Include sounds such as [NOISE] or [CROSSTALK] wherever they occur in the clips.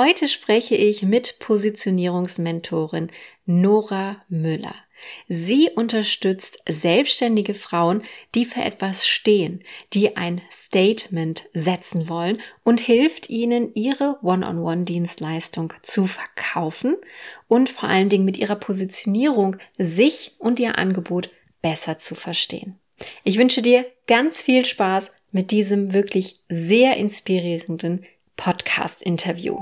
Heute spreche ich mit Positionierungsmentorin Nora Müller. Sie unterstützt selbstständige Frauen, die für etwas stehen, die ein Statement setzen wollen und hilft ihnen, ihre One-on-One-Dienstleistung zu verkaufen und vor allen Dingen mit ihrer Positionierung sich und ihr Angebot besser zu verstehen. Ich wünsche dir ganz viel Spaß mit diesem wirklich sehr inspirierenden Podcast-Interview.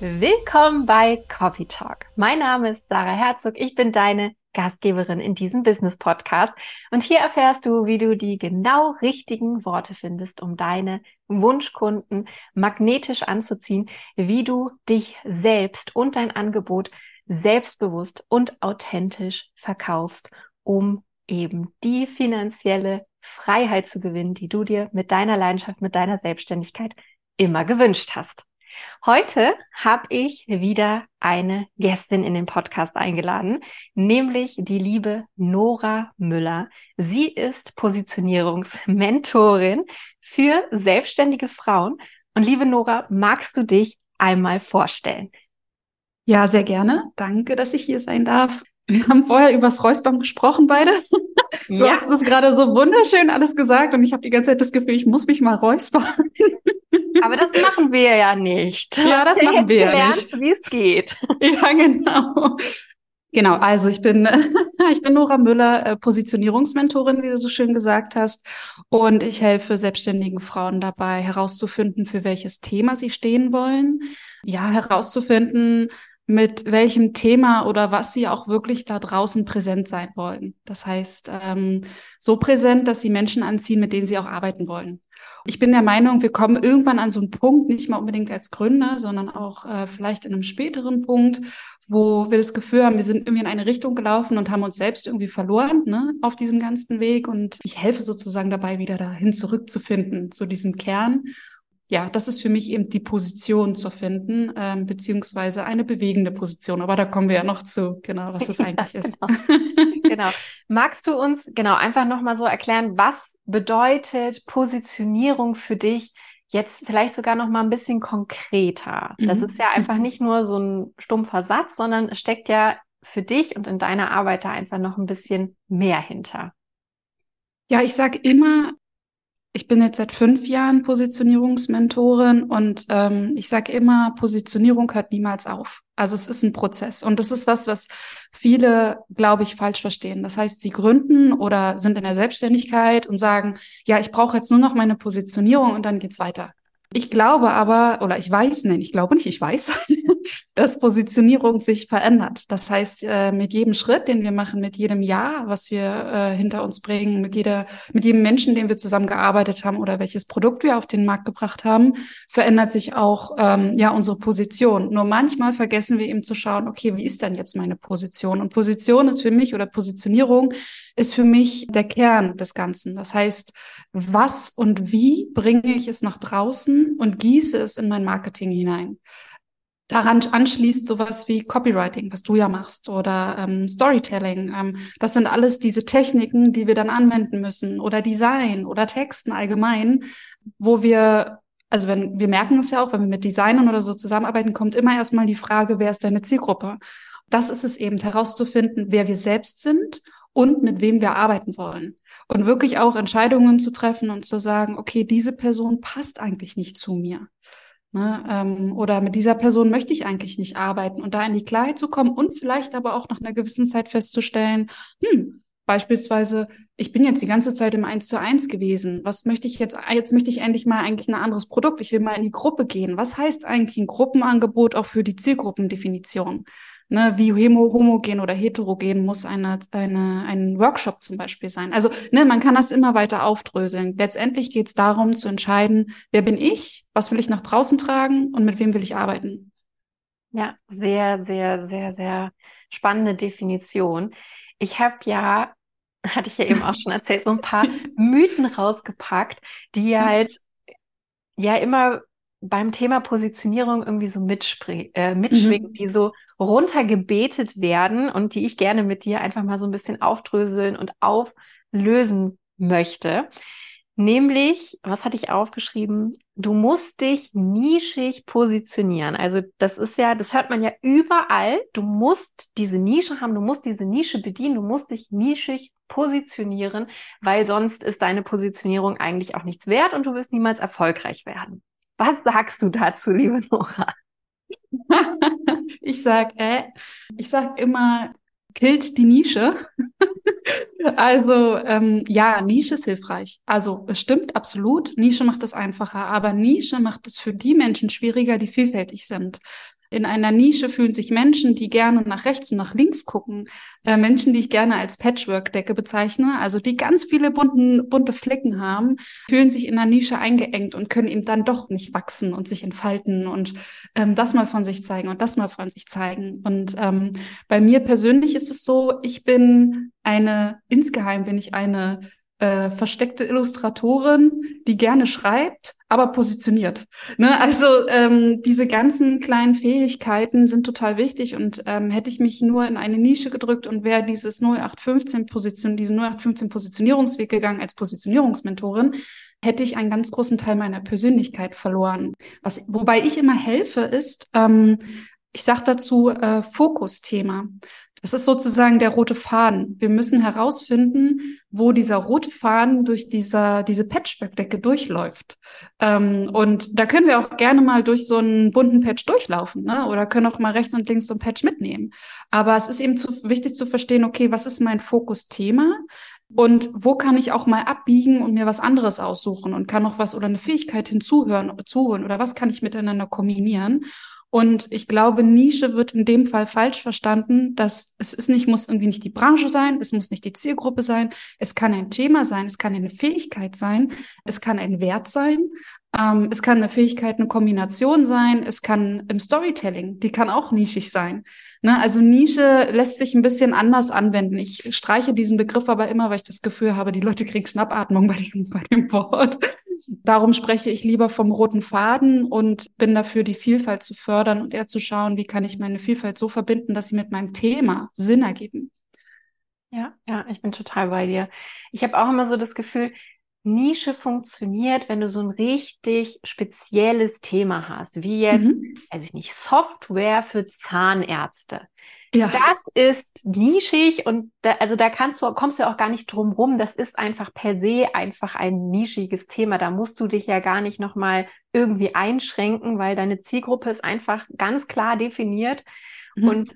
Willkommen bei Copy Talk. Mein Name ist Sarah Herzog. Ich bin deine Gastgeberin in diesem Business Podcast. Und hier erfährst du, wie du die genau richtigen Worte findest, um deine Wunschkunden magnetisch anzuziehen, wie du dich selbst und dein Angebot selbstbewusst und authentisch verkaufst, um eben die finanzielle Freiheit zu gewinnen, die du dir mit deiner Leidenschaft, mit deiner Selbstständigkeit immer gewünscht hast. Heute habe ich wieder eine Gästin in den Podcast eingeladen, nämlich die liebe Nora Müller. Sie ist Positionierungsmentorin für selbstständige Frauen. Und liebe Nora, magst du dich einmal vorstellen? Ja, sehr gerne. Danke, dass ich hier sein darf. Wir haben vorher übers Räuspern gesprochen, beide. Du ja. hast das gerade so wunderschön alles gesagt und ich habe die ganze Zeit das Gefühl, ich muss mich mal räuspern. [LAUGHS] Aber das machen wir ja nicht. Ja, das machen wir ja nicht. Wie es geht. [LAUGHS] Ja, genau. Genau, also ich bin, [LAUGHS] ich bin Nora Müller, äh, Positionierungsmentorin, wie du so schön gesagt hast. Und ich helfe selbstständigen Frauen dabei, herauszufinden, für welches Thema sie stehen wollen. Ja, herauszufinden, mit welchem Thema oder was sie auch wirklich da draußen präsent sein wollen. Das heißt, ähm, so präsent, dass sie Menschen anziehen, mit denen sie auch arbeiten wollen. Ich bin der Meinung, wir kommen irgendwann an so einen Punkt, nicht mal unbedingt als Gründer, sondern auch äh, vielleicht in einem späteren Punkt, wo wir das Gefühl haben, wir sind irgendwie in eine Richtung gelaufen und haben uns selbst irgendwie verloren ne, auf diesem ganzen Weg. Und ich helfe sozusagen dabei, wieder dahin zurückzufinden, zu diesem Kern ja, das ist für mich eben die Position zu finden, ähm, beziehungsweise eine bewegende Position. Aber da kommen wir ja noch zu, genau, was das [LAUGHS] eigentlich ist. genau. genau. Magst du uns genau einfach nochmal so erklären, was bedeutet Positionierung für dich? Jetzt vielleicht sogar noch mal ein bisschen konkreter. Das mhm. ist ja einfach nicht nur so ein stumpfer Satz, sondern es steckt ja für dich und in deiner Arbeit da einfach noch ein bisschen mehr hinter. Ja, ich sage immer, ich bin jetzt seit fünf Jahren Positionierungsmentorin und ähm, ich sage immer, Positionierung hört niemals auf. Also es ist ein Prozess und das ist was, was viele, glaube ich, falsch verstehen. Das heißt, sie gründen oder sind in der Selbstständigkeit und sagen, ja, ich brauche jetzt nur noch meine Positionierung und dann geht's weiter. Ich glaube aber, oder ich weiß, nein, ich glaube nicht, ich weiß, [LAUGHS] dass Positionierung sich verändert. Das heißt, äh, mit jedem Schritt, den wir machen, mit jedem Jahr, was wir äh, hinter uns bringen, mit jeder, mit jedem Menschen, den wir zusammengearbeitet haben oder welches Produkt wir auf den Markt gebracht haben, verändert sich auch ähm, ja unsere Position. Nur manchmal vergessen wir eben zu schauen, okay, wie ist denn jetzt meine Position? Und Position ist für mich oder Positionierung ist für mich der Kern des Ganzen. Das heißt, was und wie bringe ich es nach draußen und gieße es in mein Marketing hinein? Daran anschließt sowas wie Copywriting, was du ja machst, oder ähm, Storytelling. Ähm, das sind alles diese Techniken, die wir dann anwenden müssen, oder Design oder Texten allgemein, wo wir also wenn wir merken es ja auch, wenn wir mit Designern oder so zusammenarbeiten, kommt immer erstmal die Frage, wer ist deine Zielgruppe? Das ist es eben herauszufinden, wer wir selbst sind und mit wem wir arbeiten wollen. Und wirklich auch Entscheidungen zu treffen und zu sagen, okay, diese Person passt eigentlich nicht zu mir. Ne, ähm, oder mit dieser Person möchte ich eigentlich nicht arbeiten und da in die Klarheit zu kommen und vielleicht aber auch nach einer gewissen Zeit festzustellen, hm, beispielsweise, ich bin jetzt die ganze Zeit im Eins zu eins gewesen. Was möchte ich jetzt? Jetzt möchte ich endlich mal eigentlich ein anderes Produkt. Ich will mal in die Gruppe gehen. Was heißt eigentlich ein Gruppenangebot auch für die Zielgruppendefinition? Ne, wie homogen oder heterogen muss eine, eine, ein Workshop zum Beispiel sein. Also ne, man kann das immer weiter aufdröseln. Letztendlich geht es darum zu entscheiden, wer bin ich, was will ich nach draußen tragen und mit wem will ich arbeiten. Ja, sehr, sehr, sehr, sehr spannende Definition. Ich habe ja, [LAUGHS] hatte ich ja eben auch schon erzählt, so ein paar [LAUGHS] Mythen rausgepackt, die halt ja immer beim Thema Positionierung irgendwie so äh, mitschwingen, mhm. die so runtergebetet werden und die ich gerne mit dir einfach mal so ein bisschen aufdröseln und auflösen möchte. Nämlich, was hatte ich aufgeschrieben? du musst dich nischig positionieren. Also das ist ja, das hört man ja überall. Du musst diese Nische haben, du musst diese Nische bedienen, du musst dich nischig positionieren, weil sonst ist deine Positionierung eigentlich auch nichts wert und du wirst niemals erfolgreich werden. Was sagst du dazu, liebe Nora? [LAUGHS] ich sag, äh, ich sag immer, killt die Nische. [LAUGHS] also ähm, ja, Nische ist hilfreich. Also es stimmt absolut, Nische macht es einfacher, aber Nische macht es für die Menschen schwieriger, die vielfältig sind. In einer Nische fühlen sich Menschen, die gerne nach rechts und nach links gucken, äh, Menschen, die ich gerne als Patchwork-Decke bezeichne, also die ganz viele bunten, bunte Flecken haben, fühlen sich in einer Nische eingeengt und können eben dann doch nicht wachsen und sich entfalten und ähm, das mal von sich zeigen und das mal von sich zeigen. Und ähm, bei mir persönlich ist es so, ich bin eine, insgeheim bin ich eine äh, versteckte Illustratorin, die gerne schreibt, aber positioniert. Ne? Also ähm, diese ganzen kleinen Fähigkeiten sind total wichtig und ähm, hätte ich mich nur in eine Nische gedrückt und wäre dieses 0815 Position, diesen 0815 Positionierungsweg gegangen als Positionierungsmentorin, hätte ich einen ganz großen Teil meiner Persönlichkeit verloren. Was, wobei ich immer helfe, ist, ähm, ich sage dazu äh, Fokusthema. Das ist sozusagen der rote Faden. Wir müssen herausfinden, wo dieser rote Faden durch dieser, diese Patchwork-Decke durchläuft. Ähm, und da können wir auch gerne mal durch so einen bunten Patch durchlaufen, ne? oder können auch mal rechts und links so ein Patch mitnehmen. Aber es ist eben zu, wichtig zu verstehen, okay, was ist mein Fokusthema? Und wo kann ich auch mal abbiegen und mir was anderes aussuchen und kann noch was oder eine Fähigkeit hinzuhören, zuholen oder was kann ich miteinander kombinieren? Und ich glaube, Nische wird in dem Fall falsch verstanden, dass es ist nicht, muss irgendwie nicht die Branche sein, es muss nicht die Zielgruppe sein, es kann ein Thema sein, es kann eine Fähigkeit sein, es kann ein Wert sein, ähm, es kann eine Fähigkeit, eine Kombination sein, es kann im Storytelling, die kann auch nischig sein. Ne? Also Nische lässt sich ein bisschen anders anwenden. Ich streiche diesen Begriff aber immer, weil ich das Gefühl habe, die Leute kriegen Schnappatmung bei dem, bei dem Wort. Darum spreche ich lieber vom roten Faden und bin dafür, die Vielfalt zu fördern und eher zu schauen, wie kann ich meine Vielfalt so verbinden, dass sie mit meinem Thema Sinn ergeben. Ja, ja, ich bin total bei dir. Ich habe auch immer so das Gefühl, Nische funktioniert, wenn du so ein richtig spezielles Thema hast, wie jetzt, mhm. weiß ich nicht, Software für Zahnärzte. Ja. Das ist nischig und da, also da kannst du, kommst du auch gar nicht drum rum. Das ist einfach per se einfach ein nischiges Thema. Da musst du dich ja gar nicht nochmal irgendwie einschränken, weil deine Zielgruppe ist einfach ganz klar definiert. Mhm. Und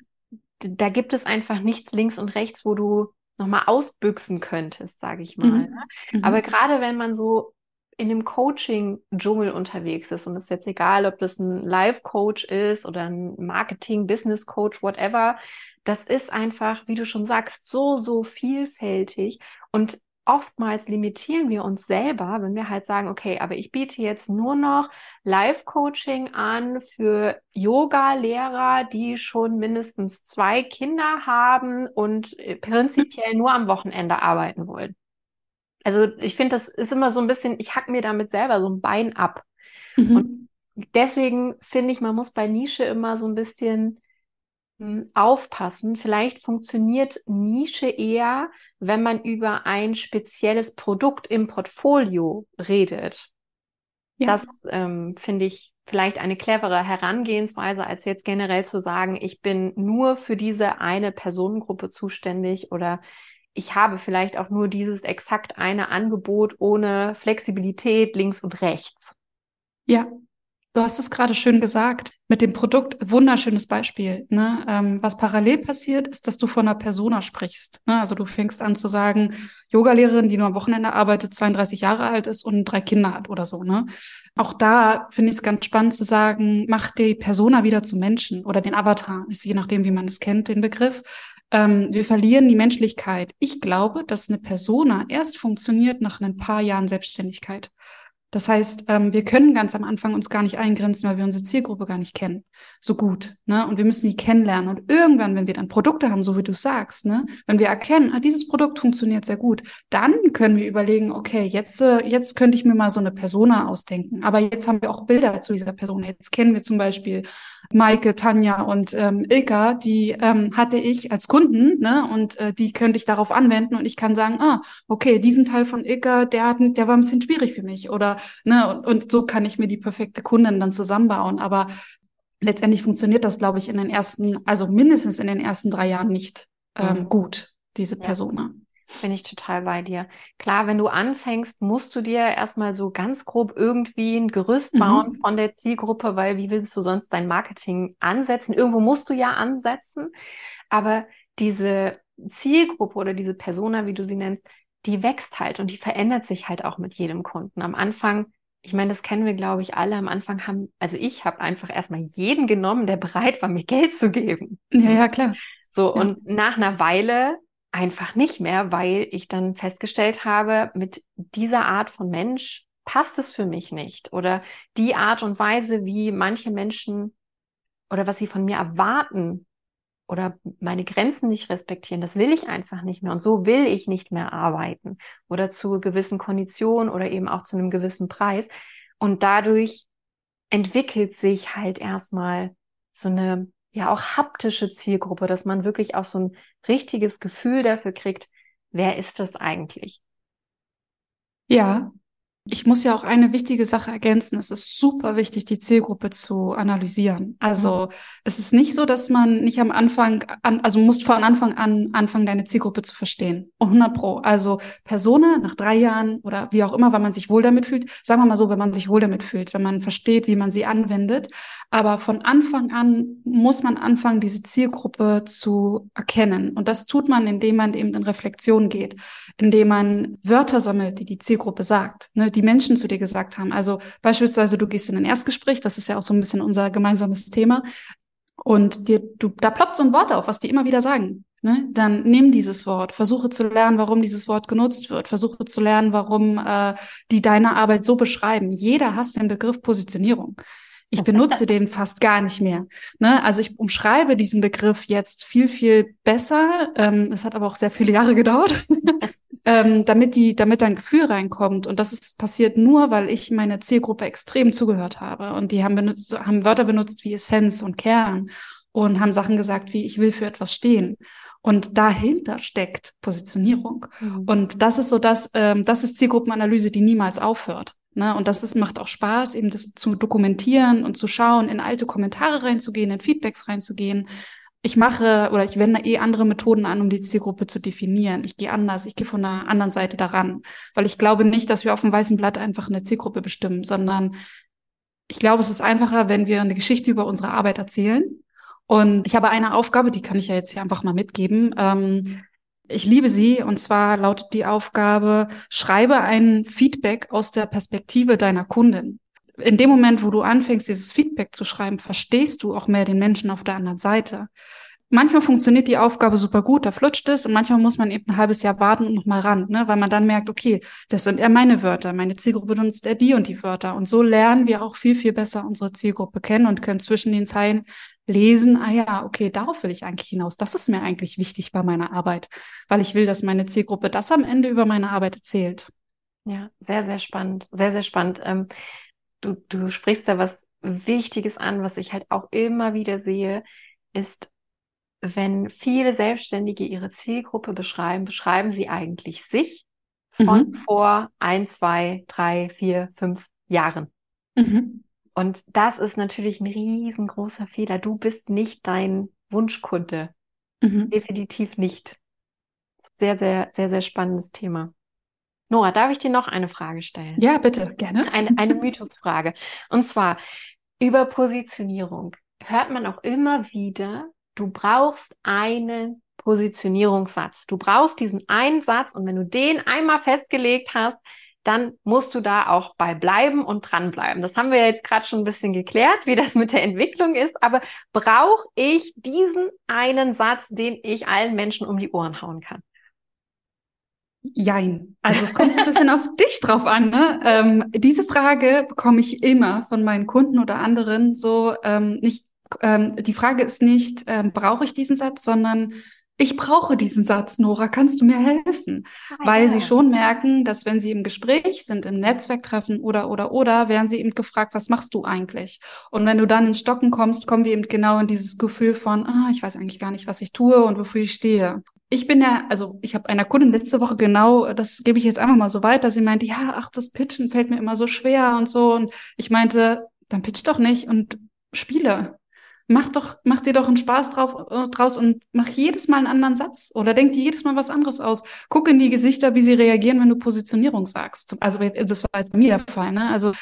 da gibt es einfach nichts links und rechts, wo du nochmal ausbüchsen könntest, sage ich mal. Mhm. Ne? Mhm. Aber gerade wenn man so in dem Coaching-Dschungel unterwegs ist und es ist jetzt egal, ob das ein Life-Coach ist oder ein Marketing-Business-Coach, whatever, das ist einfach, wie du schon sagst, so, so vielfältig und oftmals limitieren wir uns selber, wenn wir halt sagen, okay, aber ich biete jetzt nur noch Live-Coaching an für Yoga-Lehrer, die schon mindestens zwei Kinder haben und äh, prinzipiell nur am Wochenende arbeiten wollen. Also ich finde, das ist immer so ein bisschen, ich hack mir damit selber so ein Bein ab. Mhm. Und deswegen finde ich, man muss bei Nische immer so ein bisschen aufpassen. Vielleicht funktioniert Nische eher, wenn man über ein spezielles Produkt im Portfolio redet. Ja. Das ähm, finde ich vielleicht eine clevere Herangehensweise, als jetzt generell zu sagen, ich bin nur für diese eine Personengruppe zuständig oder ich habe vielleicht auch nur dieses exakt eine Angebot ohne Flexibilität links und rechts. Ja, du hast es gerade schön gesagt. Mit dem Produkt, wunderschönes Beispiel. Ne? Ähm, was parallel passiert, ist, dass du von einer Persona sprichst. Ne? Also du fängst an zu sagen, Yogalehrerin, die nur am Wochenende arbeitet, 32 Jahre alt ist und drei Kinder hat oder so. Ne? Auch da finde ich es ganz spannend zu sagen, mach die Persona wieder zu Menschen oder den Avatar, ist je nachdem, wie man es kennt, den Begriff. Ähm, wir verlieren die Menschlichkeit. Ich glaube, dass eine Persona erst funktioniert nach ein paar Jahren Selbstständigkeit. Das heißt, ähm, wir können ganz am Anfang uns gar nicht eingrenzen, weil wir unsere Zielgruppe gar nicht kennen. So gut. Ne? Und wir müssen die kennenlernen. Und irgendwann, wenn wir dann Produkte haben, so wie du sagst, ne? wenn wir erkennen, ah, dieses Produkt funktioniert sehr gut, dann können wir überlegen, okay, jetzt, äh, jetzt könnte ich mir mal so eine Persona ausdenken. Aber jetzt haben wir auch Bilder zu dieser Person. Jetzt kennen wir zum Beispiel Maike, Tanja und ähm, Ilka, die ähm, hatte ich als Kunden, ne? Und äh, die könnte ich darauf anwenden und ich kann sagen, ah, okay, diesen Teil von Ilka, der, hat, der war ein bisschen schwierig für mich. Oder ne, und, und so kann ich mir die perfekte Kundin dann zusammenbauen. Aber letztendlich funktioniert das, glaube ich, in den ersten, also mindestens in den ersten drei Jahren nicht ähm, mhm. gut, diese Persona. Bin ich total bei dir. Klar, wenn du anfängst, musst du dir erstmal so ganz grob irgendwie ein Gerüst mhm. bauen von der Zielgruppe, weil wie willst du sonst dein Marketing ansetzen? Irgendwo musst du ja ansetzen. Aber diese Zielgruppe oder diese Persona, wie du sie nennst, die wächst halt und die verändert sich halt auch mit jedem Kunden. Am Anfang, ich meine, das kennen wir, glaube ich, alle. Am Anfang haben, also ich habe einfach erstmal jeden genommen, der bereit war, mir Geld zu geben. Ja, ja, klar. So, ja. und nach einer Weile einfach nicht mehr, weil ich dann festgestellt habe, mit dieser Art von Mensch passt es für mich nicht. Oder die Art und Weise, wie manche Menschen oder was sie von mir erwarten oder meine Grenzen nicht respektieren, das will ich einfach nicht mehr. Und so will ich nicht mehr arbeiten oder zu gewissen Konditionen oder eben auch zu einem gewissen Preis. Und dadurch entwickelt sich halt erstmal so eine ja auch haptische Zielgruppe, dass man wirklich auch so ein richtiges Gefühl dafür kriegt, wer ist das eigentlich? Ja, ich muss ja auch eine wichtige Sache ergänzen. Es ist super wichtig, die Zielgruppe zu analysieren. Also mhm. es ist nicht so, dass man nicht am Anfang, an, also musst von Anfang an anfangen, deine Zielgruppe zu verstehen. 100 Pro. Also Persona nach drei Jahren oder wie auch immer, wenn man sich wohl damit fühlt. Sagen wir mal so, wenn man sich wohl damit fühlt, wenn man versteht, wie man sie anwendet. Aber von Anfang an muss man anfangen, diese Zielgruppe zu erkennen. Und das tut man, indem man eben in Reflexion geht, indem man Wörter sammelt, die die Zielgruppe sagt. Ne? Die Menschen zu dir gesagt haben. Also beispielsweise, du gehst in ein Erstgespräch, das ist ja auch so ein bisschen unser gemeinsames Thema. Und dir, du, da ploppt so ein Wort auf, was die immer wieder sagen. Ne? Dann nimm dieses Wort, versuche zu lernen, warum dieses Wort genutzt wird, versuche zu lernen, warum äh, die deine Arbeit so beschreiben. Jeder hasst den Begriff Positionierung. Ich benutze [LAUGHS] den fast gar nicht mehr. Ne? Also ich umschreibe diesen Begriff jetzt viel, viel besser. Ähm, es hat aber auch sehr viele Jahre gedauert. [LAUGHS] ähm, damit die, damit ein Gefühl reinkommt. Und das ist passiert nur, weil ich meiner Zielgruppe extrem zugehört habe. Und die haben, benutzt, haben Wörter benutzt wie Essenz und Kern und haben Sachen gesagt wie ich will für etwas stehen. Und dahinter steckt Positionierung. Mhm. Und das ist so das, ähm, das ist Zielgruppenanalyse, die niemals aufhört. Ne? Und das ist, macht auch Spaß, eben das zu dokumentieren und zu schauen, in alte Kommentare reinzugehen, in Feedbacks reinzugehen, ich mache oder ich wende eh andere Methoden an, um die Zielgruppe zu definieren. Ich gehe anders, ich gehe von einer anderen Seite daran, weil ich glaube nicht, dass wir auf dem weißen Blatt einfach eine Zielgruppe bestimmen, sondern ich glaube, es ist einfacher, wenn wir eine Geschichte über unsere Arbeit erzählen. Und ich habe eine Aufgabe, die kann ich ja jetzt hier einfach mal mitgeben. Ähm, ich liebe sie und zwar lautet die Aufgabe, schreibe ein Feedback aus der Perspektive deiner Kundin in dem Moment, wo du anfängst, dieses Feedback zu schreiben, verstehst du auch mehr den Menschen auf der anderen Seite. Manchmal funktioniert die Aufgabe super gut, da flutscht es und manchmal muss man eben ein halbes Jahr warten und nochmal ran, ne? weil man dann merkt, okay, das sind eher meine Wörter, meine Zielgruppe benutzt eher die und die Wörter. Und so lernen wir auch viel, viel besser unsere Zielgruppe kennen und können zwischen den Zeilen lesen, ah ja, okay, darauf will ich eigentlich hinaus. Das ist mir eigentlich wichtig bei meiner Arbeit, weil ich will, dass meine Zielgruppe das am Ende über meine Arbeit erzählt. Ja, sehr, sehr spannend, sehr, sehr spannend. Ähm, du, du sprichst da was Wichtiges an, was ich halt auch immer wieder sehe, ist, wenn viele Selbstständige ihre Zielgruppe beschreiben, beschreiben sie eigentlich sich von mhm. vor ein, zwei, drei, vier, fünf Jahren. Mhm. Und das ist natürlich ein riesengroßer Fehler. Du bist nicht dein Wunschkunde. Mhm. Definitiv nicht. Sehr, sehr, sehr, sehr spannendes Thema. Nora, darf ich dir noch eine Frage stellen? Ja, bitte, gerne. Eine, eine [LAUGHS] Mythosfrage. Und zwar über Positionierung hört man auch immer wieder, du brauchst einen Positionierungssatz. Du brauchst diesen einen Satz und wenn du den einmal festgelegt hast, dann musst du da auch bei bleiben und dranbleiben. Das haben wir jetzt gerade schon ein bisschen geklärt, wie das mit der Entwicklung ist. Aber brauche ich diesen einen Satz, den ich allen Menschen um die Ohren hauen kann? Jein. Also es kommt so ein bisschen auf dich drauf an. Ne? Ähm, diese Frage bekomme ich immer von meinen Kunden oder anderen. So ähm, nicht. Ähm, die Frage ist nicht, ähm, brauche ich diesen Satz, sondern ich brauche diesen Satz, Nora, kannst du mir helfen? Ah, Weil ja. sie schon merken, dass wenn sie im Gespräch sind, im Netzwerktreffen oder, oder, oder, werden sie eben gefragt, was machst du eigentlich? Und wenn du dann ins Stocken kommst, kommen wir eben genau in dieses Gefühl von, ah, ich weiß eigentlich gar nicht, was ich tue und wofür ich stehe. Ich bin ja, also ich habe einer Kundin letzte Woche genau, das gebe ich jetzt einfach mal so weiter. Sie meinte, ja, ach, das Pitchen fällt mir immer so schwer und so. Und ich meinte, dann pitch doch nicht und spiele. Mach doch, mach dir doch einen Spaß drauf, äh, draus und mach jedes Mal einen anderen Satz oder denk dir jedes Mal was anderes aus. Guck in die Gesichter, wie sie reagieren, wenn du Positionierung sagst. Also das war jetzt bei mir der Fall. Ne? Also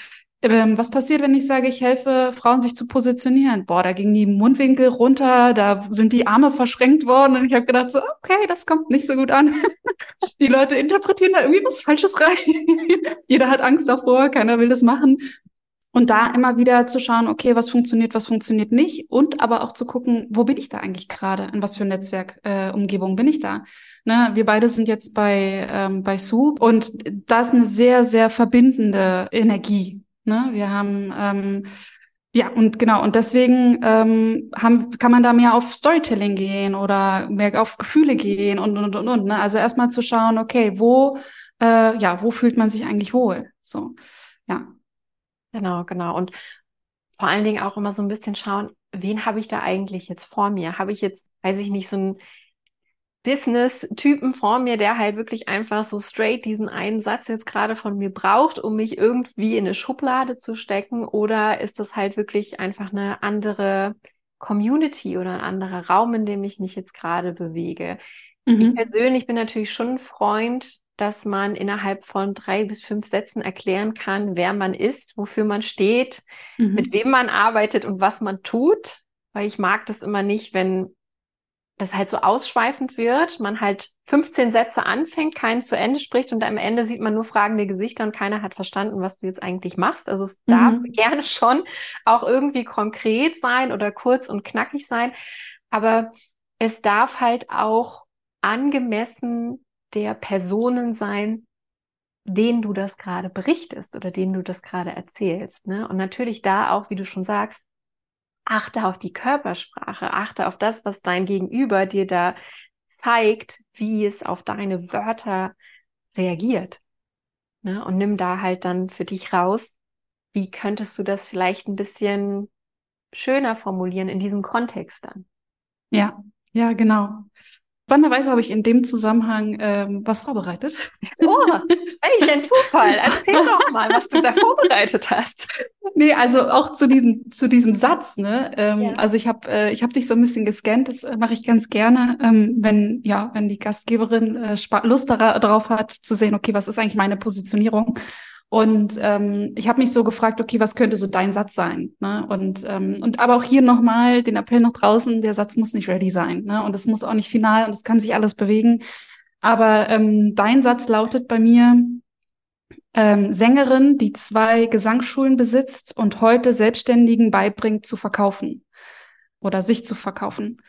ähm, was passiert, wenn ich sage, ich helfe Frauen, sich zu positionieren? Boah, da gingen die Mundwinkel runter, da sind die Arme verschränkt worden und ich habe gedacht, so, okay, das kommt nicht so gut an. [LAUGHS] die Leute interpretieren da irgendwie was Falsches rein. [LAUGHS] Jeder hat Angst davor, keiner will das machen. Und da immer wieder zu schauen, okay, was funktioniert, was funktioniert nicht und aber auch zu gucken, wo bin ich da eigentlich gerade, in was für Netzwerkumgebung äh, bin ich da. Ne, wir beide sind jetzt bei, ähm, bei Soup und da ist eine sehr, sehr verbindende Energie Ne? Wir haben ähm, ja, und genau, und deswegen ähm, haben, kann man da mehr auf Storytelling gehen oder mehr auf Gefühle gehen und und und und. Ne? Also erstmal zu schauen, okay, wo, äh, ja, wo fühlt man sich eigentlich wohl? So, ja. Genau, genau. Und vor allen Dingen auch immer so ein bisschen schauen, wen habe ich da eigentlich jetzt vor mir? Habe ich jetzt, weiß ich nicht, so ein Business-Typen vor mir, der halt wirklich einfach so straight diesen einen Satz jetzt gerade von mir braucht, um mich irgendwie in eine Schublade zu stecken? Oder ist das halt wirklich einfach eine andere Community oder ein anderer Raum, in dem ich mich jetzt gerade bewege? Mhm. Ich persönlich bin natürlich schon ein Freund, dass man innerhalb von drei bis fünf Sätzen erklären kann, wer man ist, wofür man steht, mhm. mit wem man arbeitet und was man tut. Weil ich mag das immer nicht, wenn das halt so ausschweifend wird, man halt 15 Sätze anfängt, keinen zu Ende spricht und am Ende sieht man nur fragende Gesichter und keiner hat verstanden, was du jetzt eigentlich machst. Also es mhm. darf gerne schon auch irgendwie konkret sein oder kurz und knackig sein, aber es darf halt auch angemessen der Personen sein, denen du das gerade berichtest oder denen du das gerade erzählst. Ne? Und natürlich da auch, wie du schon sagst, achte auf die Körpersprache, achte auf das, was dein Gegenüber dir da zeigt, wie es auf deine Wörter reagiert. Ne? Und nimm da halt dann für dich raus, wie könntest du das vielleicht ein bisschen schöner formulieren in diesem Kontext dann. Ja, ja, genau. Spannenderweise habe ich in dem Zusammenhang ähm, was vorbereitet. Oh, welch ein Zufall. Erzähl doch mal, was du da vorbereitet hast. Nee, also auch zu diesem, zu diesem Satz, ne? Ähm, ja. Also ich habe äh, ich hab dich so ein bisschen gescannt, das äh, mache ich ganz gerne, ähm, wenn, ja, wenn die Gastgeberin äh, Lust darauf hat, zu sehen, okay, was ist eigentlich meine Positionierung? Und ähm, ich habe mich so gefragt, okay, was könnte so dein Satz sein? Ne? Und, ähm, und aber auch hier nochmal den Appell nach draußen, der Satz muss nicht ready sein. Ne? Und es muss auch nicht final und es kann sich alles bewegen. Aber ähm, dein Satz lautet bei mir, ähm, Sängerin, die zwei Gesangsschulen besitzt und heute Selbstständigen beibringt zu verkaufen oder sich zu verkaufen.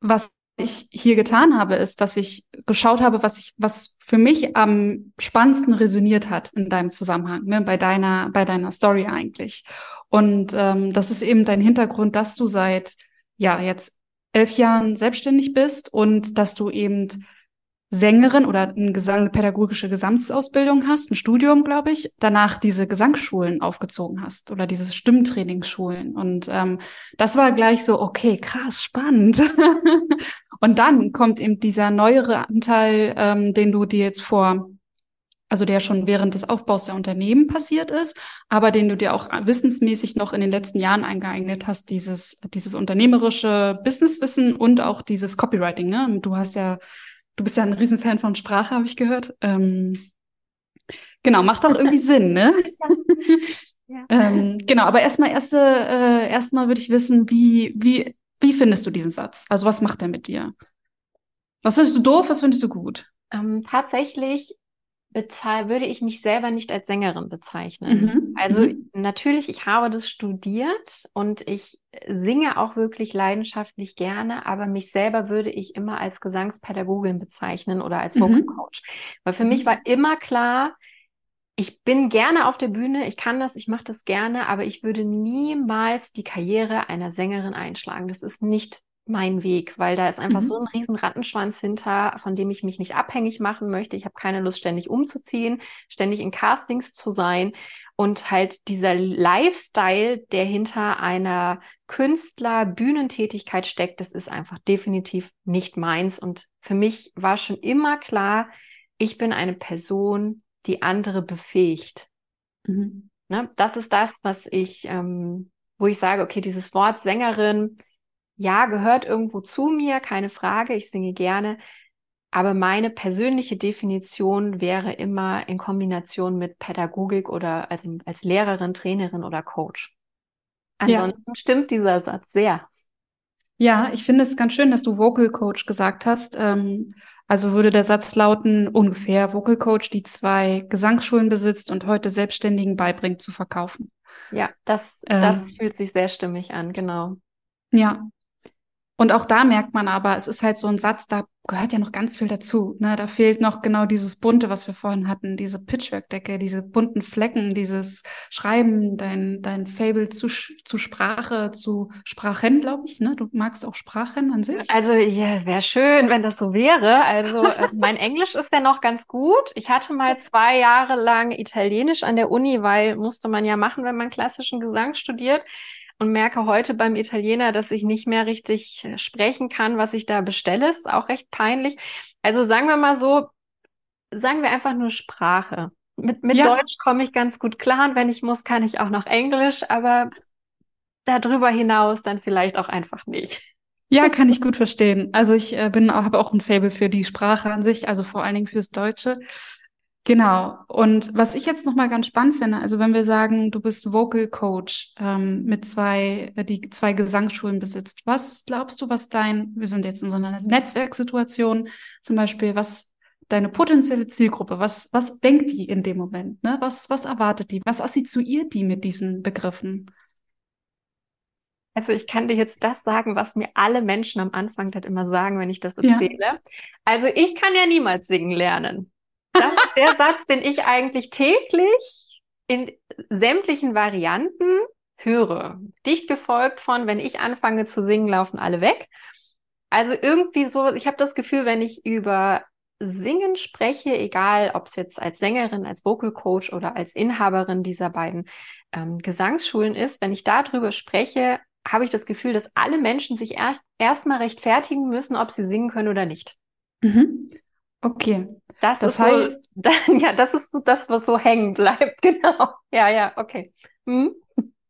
Was ich hier getan habe, ist, dass ich geschaut habe, was ich, was für mich am spannendsten resoniert hat in deinem Zusammenhang, ne, bei deiner, bei deiner Story eigentlich. Und ähm, das ist eben dein Hintergrund, dass du seit ja jetzt elf Jahren selbstständig bist und dass du eben Sängerin oder eine, Gesang, eine pädagogische Gesamtausbildung hast, ein Studium, glaube ich, danach diese Gesangsschulen aufgezogen hast oder diese Stimmtrainingsschulen. Und ähm, das war gleich so, okay, krass, spannend. [LAUGHS] und dann kommt eben dieser neuere Anteil, ähm, den du dir jetzt vor also der schon während des Aufbaus der Unternehmen passiert ist, aber den du dir auch wissensmäßig noch in den letzten Jahren eingeeignet hast, dieses, dieses unternehmerische Businesswissen und auch dieses Copywriting. Ne? Du hast ja Du bist ja ein Riesenfan von Sprache, habe ich gehört. Ähm, genau, macht doch irgendwie [LAUGHS] Sinn, ne? Ja. [LAUGHS] ähm, genau, aber erstmal erste, äh, erstmal würde ich wissen, wie, wie, wie findest du diesen Satz? Also was macht er mit dir? Was findest du doof, was findest du gut? Ähm, tatsächlich bezahl würde ich mich selber nicht als Sängerin bezeichnen. Mhm. Also mhm. natürlich, ich habe das studiert und ich singe auch wirklich leidenschaftlich gerne, aber mich selber würde ich immer als Gesangspädagogin bezeichnen oder als Vocal mhm. Coach. Weil für mich mhm. war immer klar, ich bin gerne auf der Bühne, ich kann das, ich mache das gerne, aber ich würde niemals die Karriere einer Sängerin einschlagen. Das ist nicht mein Weg, weil da ist einfach Mhm. so ein riesen Rattenschwanz hinter, von dem ich mich nicht abhängig machen möchte. Ich habe keine Lust, ständig umzuziehen, ständig in Castings zu sein. Und halt dieser Lifestyle, der hinter einer Künstler-Bühnentätigkeit steckt, das ist einfach definitiv nicht meins. Und für mich war schon immer klar, ich bin eine Person, die andere befähigt. Mhm. Ne? Das ist das, was ich, ähm, wo ich sage, okay, dieses Wort Sängerin, ja, gehört irgendwo zu mir, keine Frage, ich singe gerne. Aber meine persönliche Definition wäre immer in Kombination mit Pädagogik oder also als Lehrerin, Trainerin oder Coach. Ansonsten ja. stimmt dieser Satz sehr. Ja, ich finde es ganz schön, dass du Vocal Coach gesagt hast. Ähm, also würde der Satz lauten, ungefähr Vocal Coach, die zwei Gesangsschulen besitzt und heute Selbstständigen beibringt zu verkaufen. Ja, das, ähm, das fühlt sich sehr stimmig an, genau. Ja, und auch da merkt man aber, es ist halt so ein Satz, da gehört ja noch ganz viel dazu. Ne? Da fehlt noch genau dieses Bunte, was wir vorhin hatten, diese Pitchwork-Decke, diese bunten Flecken, dieses Schreiben, dein, dein Fable zu, zu Sprache, zu Sprachen, glaube ich. Ne? Du magst auch Sprachen an sich. Also ja, wäre schön, wenn das so wäre. Also äh, mein Englisch ist ja noch ganz gut. Ich hatte mal zwei Jahre lang Italienisch an der Uni, weil musste man ja machen, wenn man klassischen Gesang studiert und merke heute beim Italiener, dass ich nicht mehr richtig sprechen kann, was ich da bestelle. Ist auch recht peinlich. Also sagen wir mal so, sagen wir einfach nur Sprache. Mit, mit ja. Deutsch komme ich ganz gut klar und wenn ich muss, kann ich auch noch Englisch, aber darüber hinaus dann vielleicht auch einfach nicht. Ja, kann ich gut verstehen. Also ich äh, bin habe auch ein Fable für die Sprache an sich, also vor allen Dingen fürs Deutsche. Genau. Und was ich jetzt nochmal ganz spannend finde, also wenn wir sagen, du bist Vocal Coach ähm, mit zwei, äh, die zwei Gesangsschulen besitzt, was glaubst du, was dein, wir sind jetzt in so einer Netzwerksituation, zum Beispiel, was deine potenzielle Zielgruppe, was, was denkt die in dem Moment? Ne? Was, was erwartet die? Was assoziiert die mit diesen Begriffen? Also ich kann dir jetzt das sagen, was mir alle Menschen am Anfang das immer sagen, wenn ich das erzähle. Ja. Also ich kann ja niemals singen lernen. Das ist der Satz, den ich eigentlich täglich in sämtlichen Varianten höre. Dicht gefolgt von, wenn ich anfange zu singen, laufen alle weg. Also irgendwie so, ich habe das Gefühl, wenn ich über Singen spreche, egal ob es jetzt als Sängerin, als Vocal Coach oder als Inhaberin dieser beiden ähm, Gesangsschulen ist, wenn ich darüber spreche, habe ich das Gefühl, dass alle Menschen sich erst erstmal rechtfertigen müssen, ob sie singen können oder nicht. Mhm. Okay. Das, das ist heißt, [LAUGHS] so, ja, das ist so das, was so hängen bleibt. [LAUGHS] Genau. Ja, ja, okay. Hm?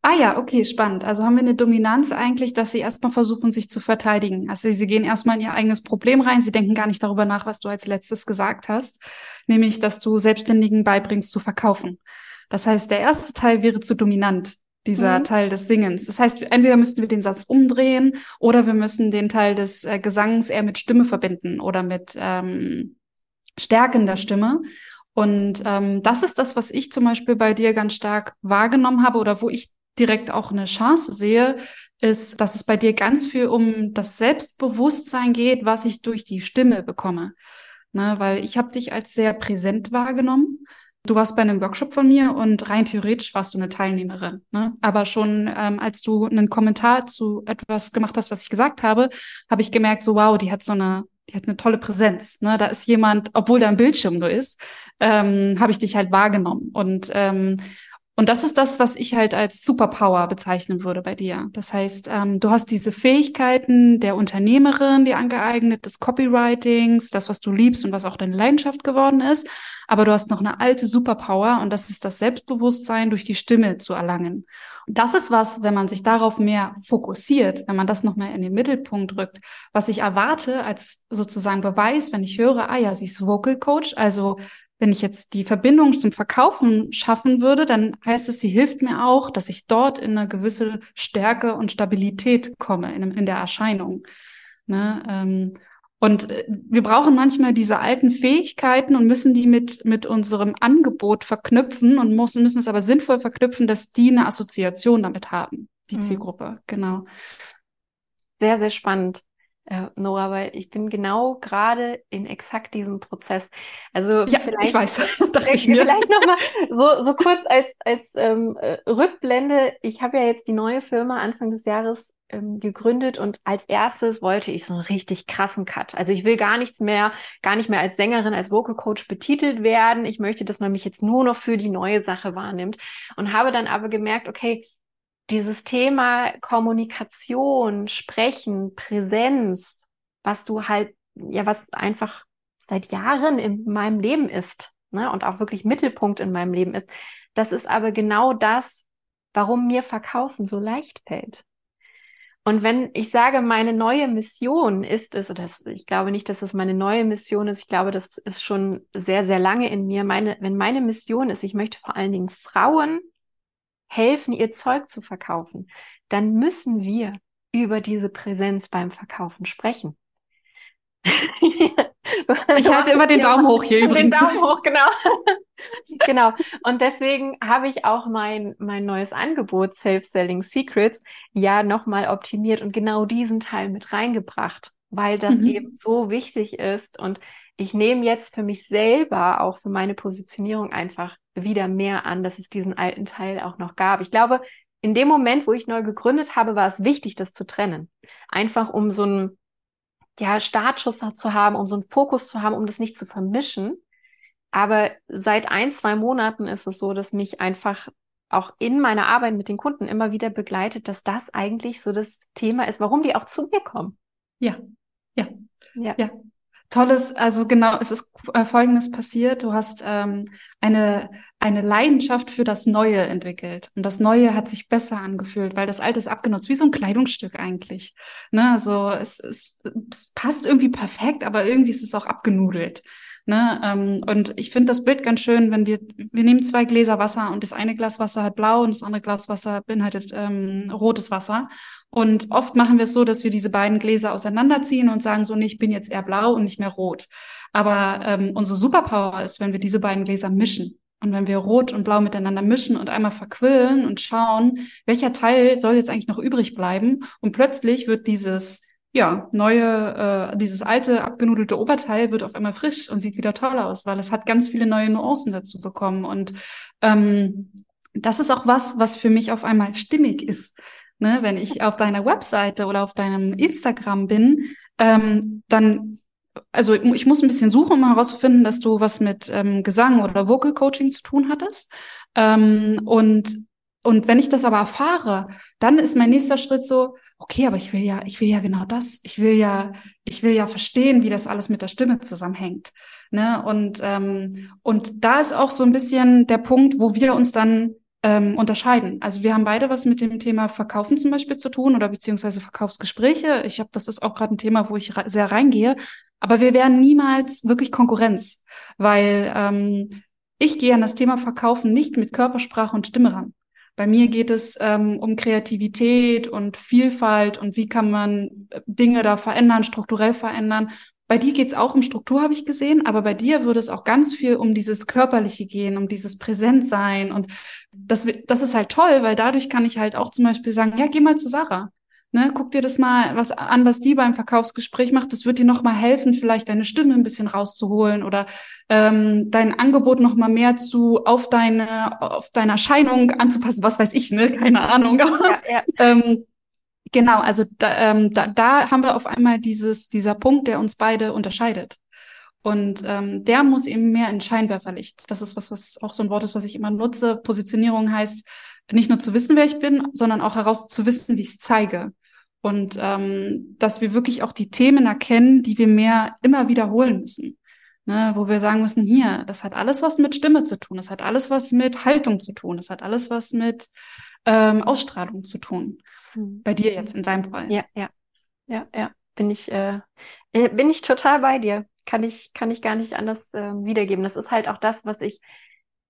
Ah ja, okay, spannend. Also haben wir eine Dominanz eigentlich, dass sie erstmal versuchen, sich zu verteidigen. Also sie gehen erstmal in ihr eigenes Problem rein. Sie denken gar nicht darüber nach, was du als letztes gesagt hast, nämlich, dass du Selbstständigen beibringst zu verkaufen. Das heißt, der erste Teil wäre zu dominant dieser mhm. Teil des Singens. Das heißt, entweder müssten wir den Satz umdrehen oder wir müssen den Teil des äh, Gesangs eher mit Stimme verbinden oder mit ähm, Stärken der Stimme. Und ähm, das ist das, was ich zum Beispiel bei dir ganz stark wahrgenommen habe oder wo ich direkt auch eine Chance sehe, ist, dass es bei dir ganz viel um das Selbstbewusstsein geht, was ich durch die Stimme bekomme. Ne, weil ich habe dich als sehr präsent wahrgenommen. Du warst bei einem Workshop von mir und rein theoretisch warst du eine Teilnehmerin. Ne? Aber schon ähm, als du einen Kommentar zu etwas gemacht hast, was ich gesagt habe, habe ich gemerkt, so wow, die hat so eine die hat eine tolle Präsenz. Ne? Da ist jemand, obwohl da ein Bildschirm nur ist, ähm, habe ich dich halt wahrgenommen. Und, ähm, und das ist das, was ich halt als Superpower bezeichnen würde bei dir. Das heißt, ähm, du hast diese Fähigkeiten der Unternehmerin, die angeeignet, des Copywritings, das, was du liebst und was auch deine Leidenschaft geworden ist. Aber du hast noch eine alte Superpower und das ist das Selbstbewusstsein durch die Stimme zu erlangen. Und das ist was, wenn man sich darauf mehr fokussiert, wenn man das nochmal in den Mittelpunkt rückt, was ich erwarte als sozusagen Beweis, wenn ich höre, ah ja, sie ist Vocal Coach, also wenn ich jetzt die Verbindung zum Verkaufen schaffen würde, dann heißt es, sie hilft mir auch, dass ich dort in eine gewisse Stärke und Stabilität komme in, in der Erscheinung. Ne? Ähm, und äh, wir brauchen manchmal diese alten Fähigkeiten und müssen die mit, mit unserem Angebot verknüpfen und müssen, müssen es aber sinnvoll verknüpfen, dass die eine Assoziation damit haben, die mhm. Zielgruppe. Genau. Sehr, sehr spannend. Äh, Nora, weil ich bin genau gerade in exakt diesem Prozess. Also ja, vielleicht, ich weiß, [LAUGHS] dachte ich mir. Vielleicht nochmal so, so kurz als, als ähm, äh, Rückblende. Ich habe ja jetzt die neue Firma Anfang des Jahres ähm, gegründet und als erstes wollte ich so einen richtig krassen Cut. Also ich will gar nichts mehr, gar nicht mehr als Sängerin, als Vocal Coach betitelt werden. Ich möchte, dass man mich jetzt nur noch für die neue Sache wahrnimmt und habe dann aber gemerkt, okay, dieses Thema Kommunikation, Sprechen, Präsenz, was du halt, ja, was einfach seit Jahren in meinem Leben ist, ne, und auch wirklich Mittelpunkt in meinem Leben ist, das ist aber genau das, warum mir Verkaufen so leicht fällt. Und wenn ich sage, meine neue Mission ist es, oder ich glaube nicht, dass es meine neue Mission ist, ich glaube, das ist schon sehr, sehr lange in mir. Meine, wenn meine Mission ist, ich möchte vor allen Dingen Frauen helfen, ihr Zeug zu verkaufen, dann müssen wir über diese Präsenz beim Verkaufen sprechen. [LAUGHS] ich halte immer den Daumen hoch hier übrigens. Den Daumen hoch, genau. [LAUGHS] genau. Und deswegen habe ich auch mein, mein neues Angebot Self-Selling Secrets ja nochmal optimiert und genau diesen Teil mit reingebracht, weil das mhm. eben so wichtig ist. Und ich nehme jetzt für mich selber, auch für meine Positionierung einfach wieder mehr an, dass es diesen alten Teil auch noch gab. Ich glaube, in dem Moment, wo ich neu gegründet habe, war es wichtig, das zu trennen. Einfach um so einen ja, Startschuss zu haben, um so einen Fokus zu haben, um das nicht zu vermischen. Aber seit ein, zwei Monaten ist es so, dass mich einfach auch in meiner Arbeit mit den Kunden immer wieder begleitet, dass das eigentlich so das Thema ist, warum die auch zu mir kommen. Ja, ja, ja. ja. Tolles, also genau, es ist äh, Folgendes passiert. Du hast ähm, eine, eine Leidenschaft für das Neue entwickelt. Und das Neue hat sich besser angefühlt, weil das Alte ist abgenutzt, wie so ein Kleidungsstück eigentlich. Ne? Also es, es, es passt irgendwie perfekt, aber irgendwie ist es auch abgenudelt. Ne? Ähm, und ich finde das Bild ganz schön, wenn wir, wir nehmen zwei Gläser Wasser und das eine Glas Wasser hat blau und das andere Glas Wasser beinhaltet ähm, rotes Wasser. Und oft machen wir es so, dass wir diese beiden Gläser auseinanderziehen und sagen so, nee, ich bin jetzt eher blau und nicht mehr rot. Aber ähm, unsere Superpower ist, wenn wir diese beiden Gläser mischen. Und wenn wir Rot und Blau miteinander mischen und einmal verquillen und schauen, welcher Teil soll jetzt eigentlich noch übrig bleiben, und plötzlich wird dieses ja, neue, äh, dieses alte, abgenudelte Oberteil wird auf einmal frisch und sieht wieder toll aus, weil es hat ganz viele neue Nuancen dazu bekommen. Und ähm, das ist auch was, was für mich auf einmal stimmig ist. Ne? Wenn ich auf deiner Webseite oder auf deinem Instagram bin, ähm, dann, also ich muss ein bisschen suchen, um herauszufinden, dass du was mit ähm, Gesang oder Vocal Coaching zu tun hattest. Ähm, und und wenn ich das aber erfahre, dann ist mein nächster Schritt so, okay, aber ich will ja, ich will ja genau das. Ich will ja, ich will ja verstehen, wie das alles mit der Stimme zusammenhängt. Ne? Und, ähm, und da ist auch so ein bisschen der Punkt, wo wir uns dann ähm, unterscheiden. Also wir haben beide was mit dem Thema Verkaufen zum Beispiel zu tun oder beziehungsweise Verkaufsgespräche. Ich habe, das ist auch gerade ein Thema, wo ich re sehr reingehe. Aber wir werden niemals wirklich Konkurrenz, weil ähm, ich gehe an das Thema Verkaufen nicht mit Körpersprache und Stimme ran. Bei mir geht es ähm, um Kreativität und Vielfalt und wie kann man äh, Dinge da verändern, strukturell verändern. Bei dir geht es auch um Struktur, habe ich gesehen, aber bei dir würde es auch ganz viel um dieses Körperliche gehen, um dieses Präsentsein. Und das, das ist halt toll, weil dadurch kann ich halt auch zum Beispiel sagen, ja, geh mal zu Sarah. Ne, guck dir das mal was an, was die beim Verkaufsgespräch macht. Das wird dir noch mal helfen, vielleicht deine Stimme ein bisschen rauszuholen oder ähm, dein Angebot noch mal mehr zu auf deine auf deine Erscheinung anzupassen. Was weiß ich, ne? Keine Ahnung. Ja, ja. ähm, genau, also da, ähm, da, da haben wir auf einmal dieses dieser Punkt, der uns beide unterscheidet. Und ähm, der muss eben mehr in Scheinwerferlicht. Das ist was, was auch so ein Wort ist, was ich immer nutze. Positionierung heißt, nicht nur zu wissen, wer ich bin, sondern auch heraus zu wissen, wie ich es zeige. Und ähm, dass wir wirklich auch die Themen erkennen, die wir mehr immer wiederholen müssen. Ne, wo wir sagen müssen, hier, das hat alles was mit Stimme zu tun, das hat alles was mit Haltung zu tun, das hat alles was mit ähm, Ausstrahlung zu tun. Mhm. Bei dir jetzt in deinem Fall. Ja, ja, ja, ja. Bin ich, äh, äh, bin ich total bei dir. Kann ich, kann ich gar nicht anders äh, wiedergeben. Das ist halt auch das, was ich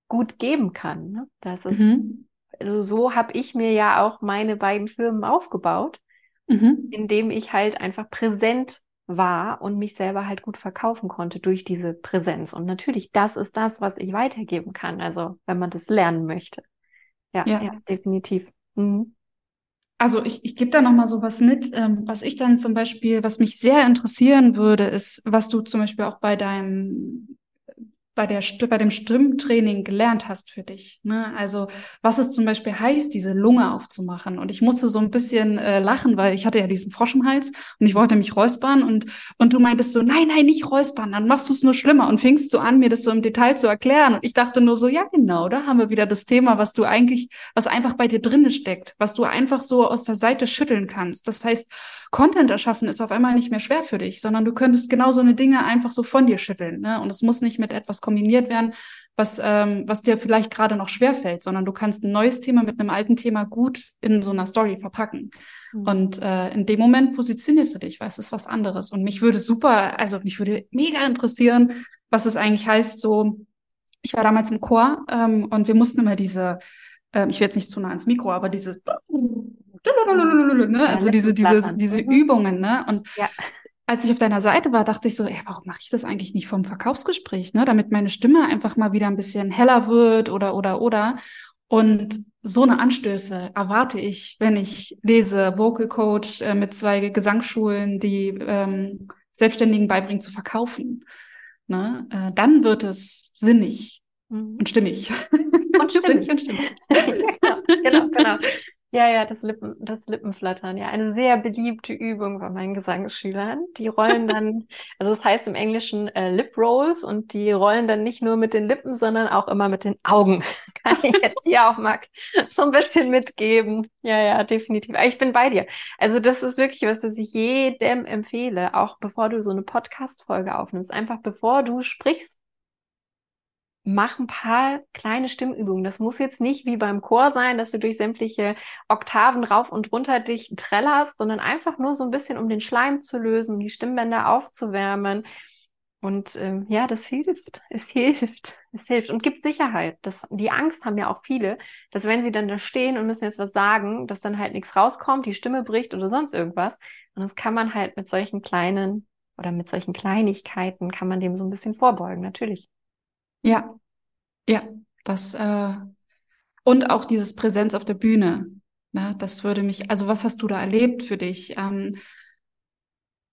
gut geben kann. Ne? Das ist, mhm. also so habe ich mir ja auch meine beiden Firmen aufgebaut mhm. indem ich halt einfach präsent war und mich selber halt gut verkaufen konnte durch diese Präsenz. Und natürlich, das ist das, was ich weitergeben kann. Also, wenn man das lernen möchte. Ja, ja, ja definitiv. Mhm. Also ich, ich gebe da noch mal so was mit, ähm, was ich dann zum Beispiel, was mich sehr interessieren würde, ist, was du zum Beispiel auch bei deinem bei, der, bei dem Stimmtraining gelernt hast für dich. Ne? Also was es zum Beispiel heißt, diese Lunge aufzumachen. Und ich musste so ein bisschen äh, lachen, weil ich hatte ja diesen Frosch im Hals und ich wollte mich räuspern und, und du meintest so, nein, nein, nicht räuspern, dann machst du es nur schlimmer und fingst so an, mir das so im Detail zu erklären. Und ich dachte nur so, ja genau, da haben wir wieder das Thema, was du eigentlich, was einfach bei dir drinne steckt, was du einfach so aus der Seite schütteln kannst. Das heißt, Content erschaffen ist auf einmal nicht mehr schwer für dich, sondern du könntest genau so eine Dinge einfach so von dir schütteln. Ne? Und es muss nicht mit etwas kombiniert werden, was, ähm, was dir vielleicht gerade noch schwer fällt, sondern du kannst ein neues Thema mit einem alten Thema gut in so einer Story verpacken. Mhm. Und äh, in dem Moment positionierst du dich, weil es ist was anderes. Und mich würde super, also mich würde mega interessieren, was es eigentlich heißt, so, ich war damals im Chor ähm, und wir mussten immer diese, ähm, ich will jetzt nicht zu nah ans Mikro, aber dieses ne? also diese, diese, diese mhm. Übungen, ne? Und ja. als ich auf deiner Seite war, dachte ich so, ey, warum mache ich das eigentlich nicht vom Verkaufsgespräch, ne? Damit meine Stimme einfach mal wieder ein bisschen heller wird oder, oder, oder. Und so eine Anstöße erwarte ich, wenn ich lese Vocal Coach äh, mit zwei Gesangsschulen, die ähm, Selbstständigen beibringen zu verkaufen. Ne? Äh, dann wird es sinnig mhm. und stimmig. Und [LAUGHS] stimmig. sinnig und stimmig. [LAUGHS] genau, genau, genau. Ja, ja, das, Lippen, das Lippenflattern, ja, eine sehr beliebte Übung bei meinen Gesangsschülern. Die rollen [LAUGHS] dann, also das heißt im Englischen äh, Lip Rolls und die rollen dann nicht nur mit den Lippen, sondern auch immer mit den Augen. [LAUGHS] Kann ich jetzt hier auch mal so ein bisschen mitgeben. Ja, ja, definitiv. Ich bin bei dir. Also das ist wirklich was, was ich jedem empfehle, auch bevor du so eine Podcast-Folge aufnimmst. Einfach bevor du sprichst, mach ein paar kleine Stimmübungen. Das muss jetzt nicht wie beim Chor sein, dass du durch sämtliche Oktaven rauf und runter dich trällerst, sondern einfach nur so ein bisschen, um den Schleim zu lösen, um die Stimmbänder aufzuwärmen. Und ähm, ja, das hilft. Es hilft. Es hilft und gibt Sicherheit. Das, die Angst haben ja auch viele, dass wenn sie dann da stehen und müssen jetzt was sagen, dass dann halt nichts rauskommt, die Stimme bricht oder sonst irgendwas. Und das kann man halt mit solchen kleinen oder mit solchen Kleinigkeiten kann man dem so ein bisschen vorbeugen, natürlich. Ja, ja, das äh, und auch dieses Präsenz auf der Bühne. Ne, das würde mich, also was hast du da erlebt für dich? Ähm,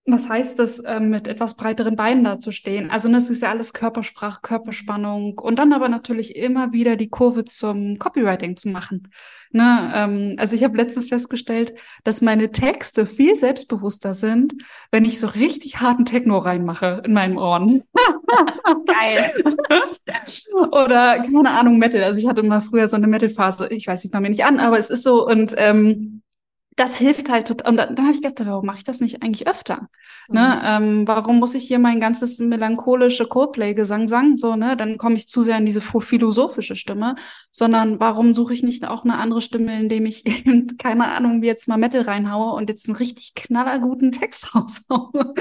was heißt es, ähm, mit etwas breiteren Beinen dazustehen? Also das ist ja alles Körpersprache, Körperspannung und dann aber natürlich immer wieder die Kurve zum Copywriting zu machen. Ne? Ähm, also ich habe letztens festgestellt, dass meine Texte viel selbstbewusster sind, wenn ich so richtig harten Techno reinmache in meinen Ohren. Geil. [LAUGHS] Oder keine Ahnung, Metal. Also ich hatte mal früher so eine Metal-Phase. Ich weiß nicht, mal mir nicht an, aber es ist so und ähm, das hilft halt total. Und dann, dann habe ich gedacht, warum mache ich das nicht eigentlich öfter? Ne? Mhm. Ne? Ähm, warum muss ich hier mein ganzes melancholische Coldplay-Gesang sagen? So, ne? Dann komme ich zu sehr in diese philosophische Stimme, sondern warum suche ich nicht auch eine andere Stimme, indem ich [LAUGHS] eben, keine Ahnung, wie jetzt mal Metal reinhaue und jetzt einen richtig knallerguten Text [LAUGHS] raushaue?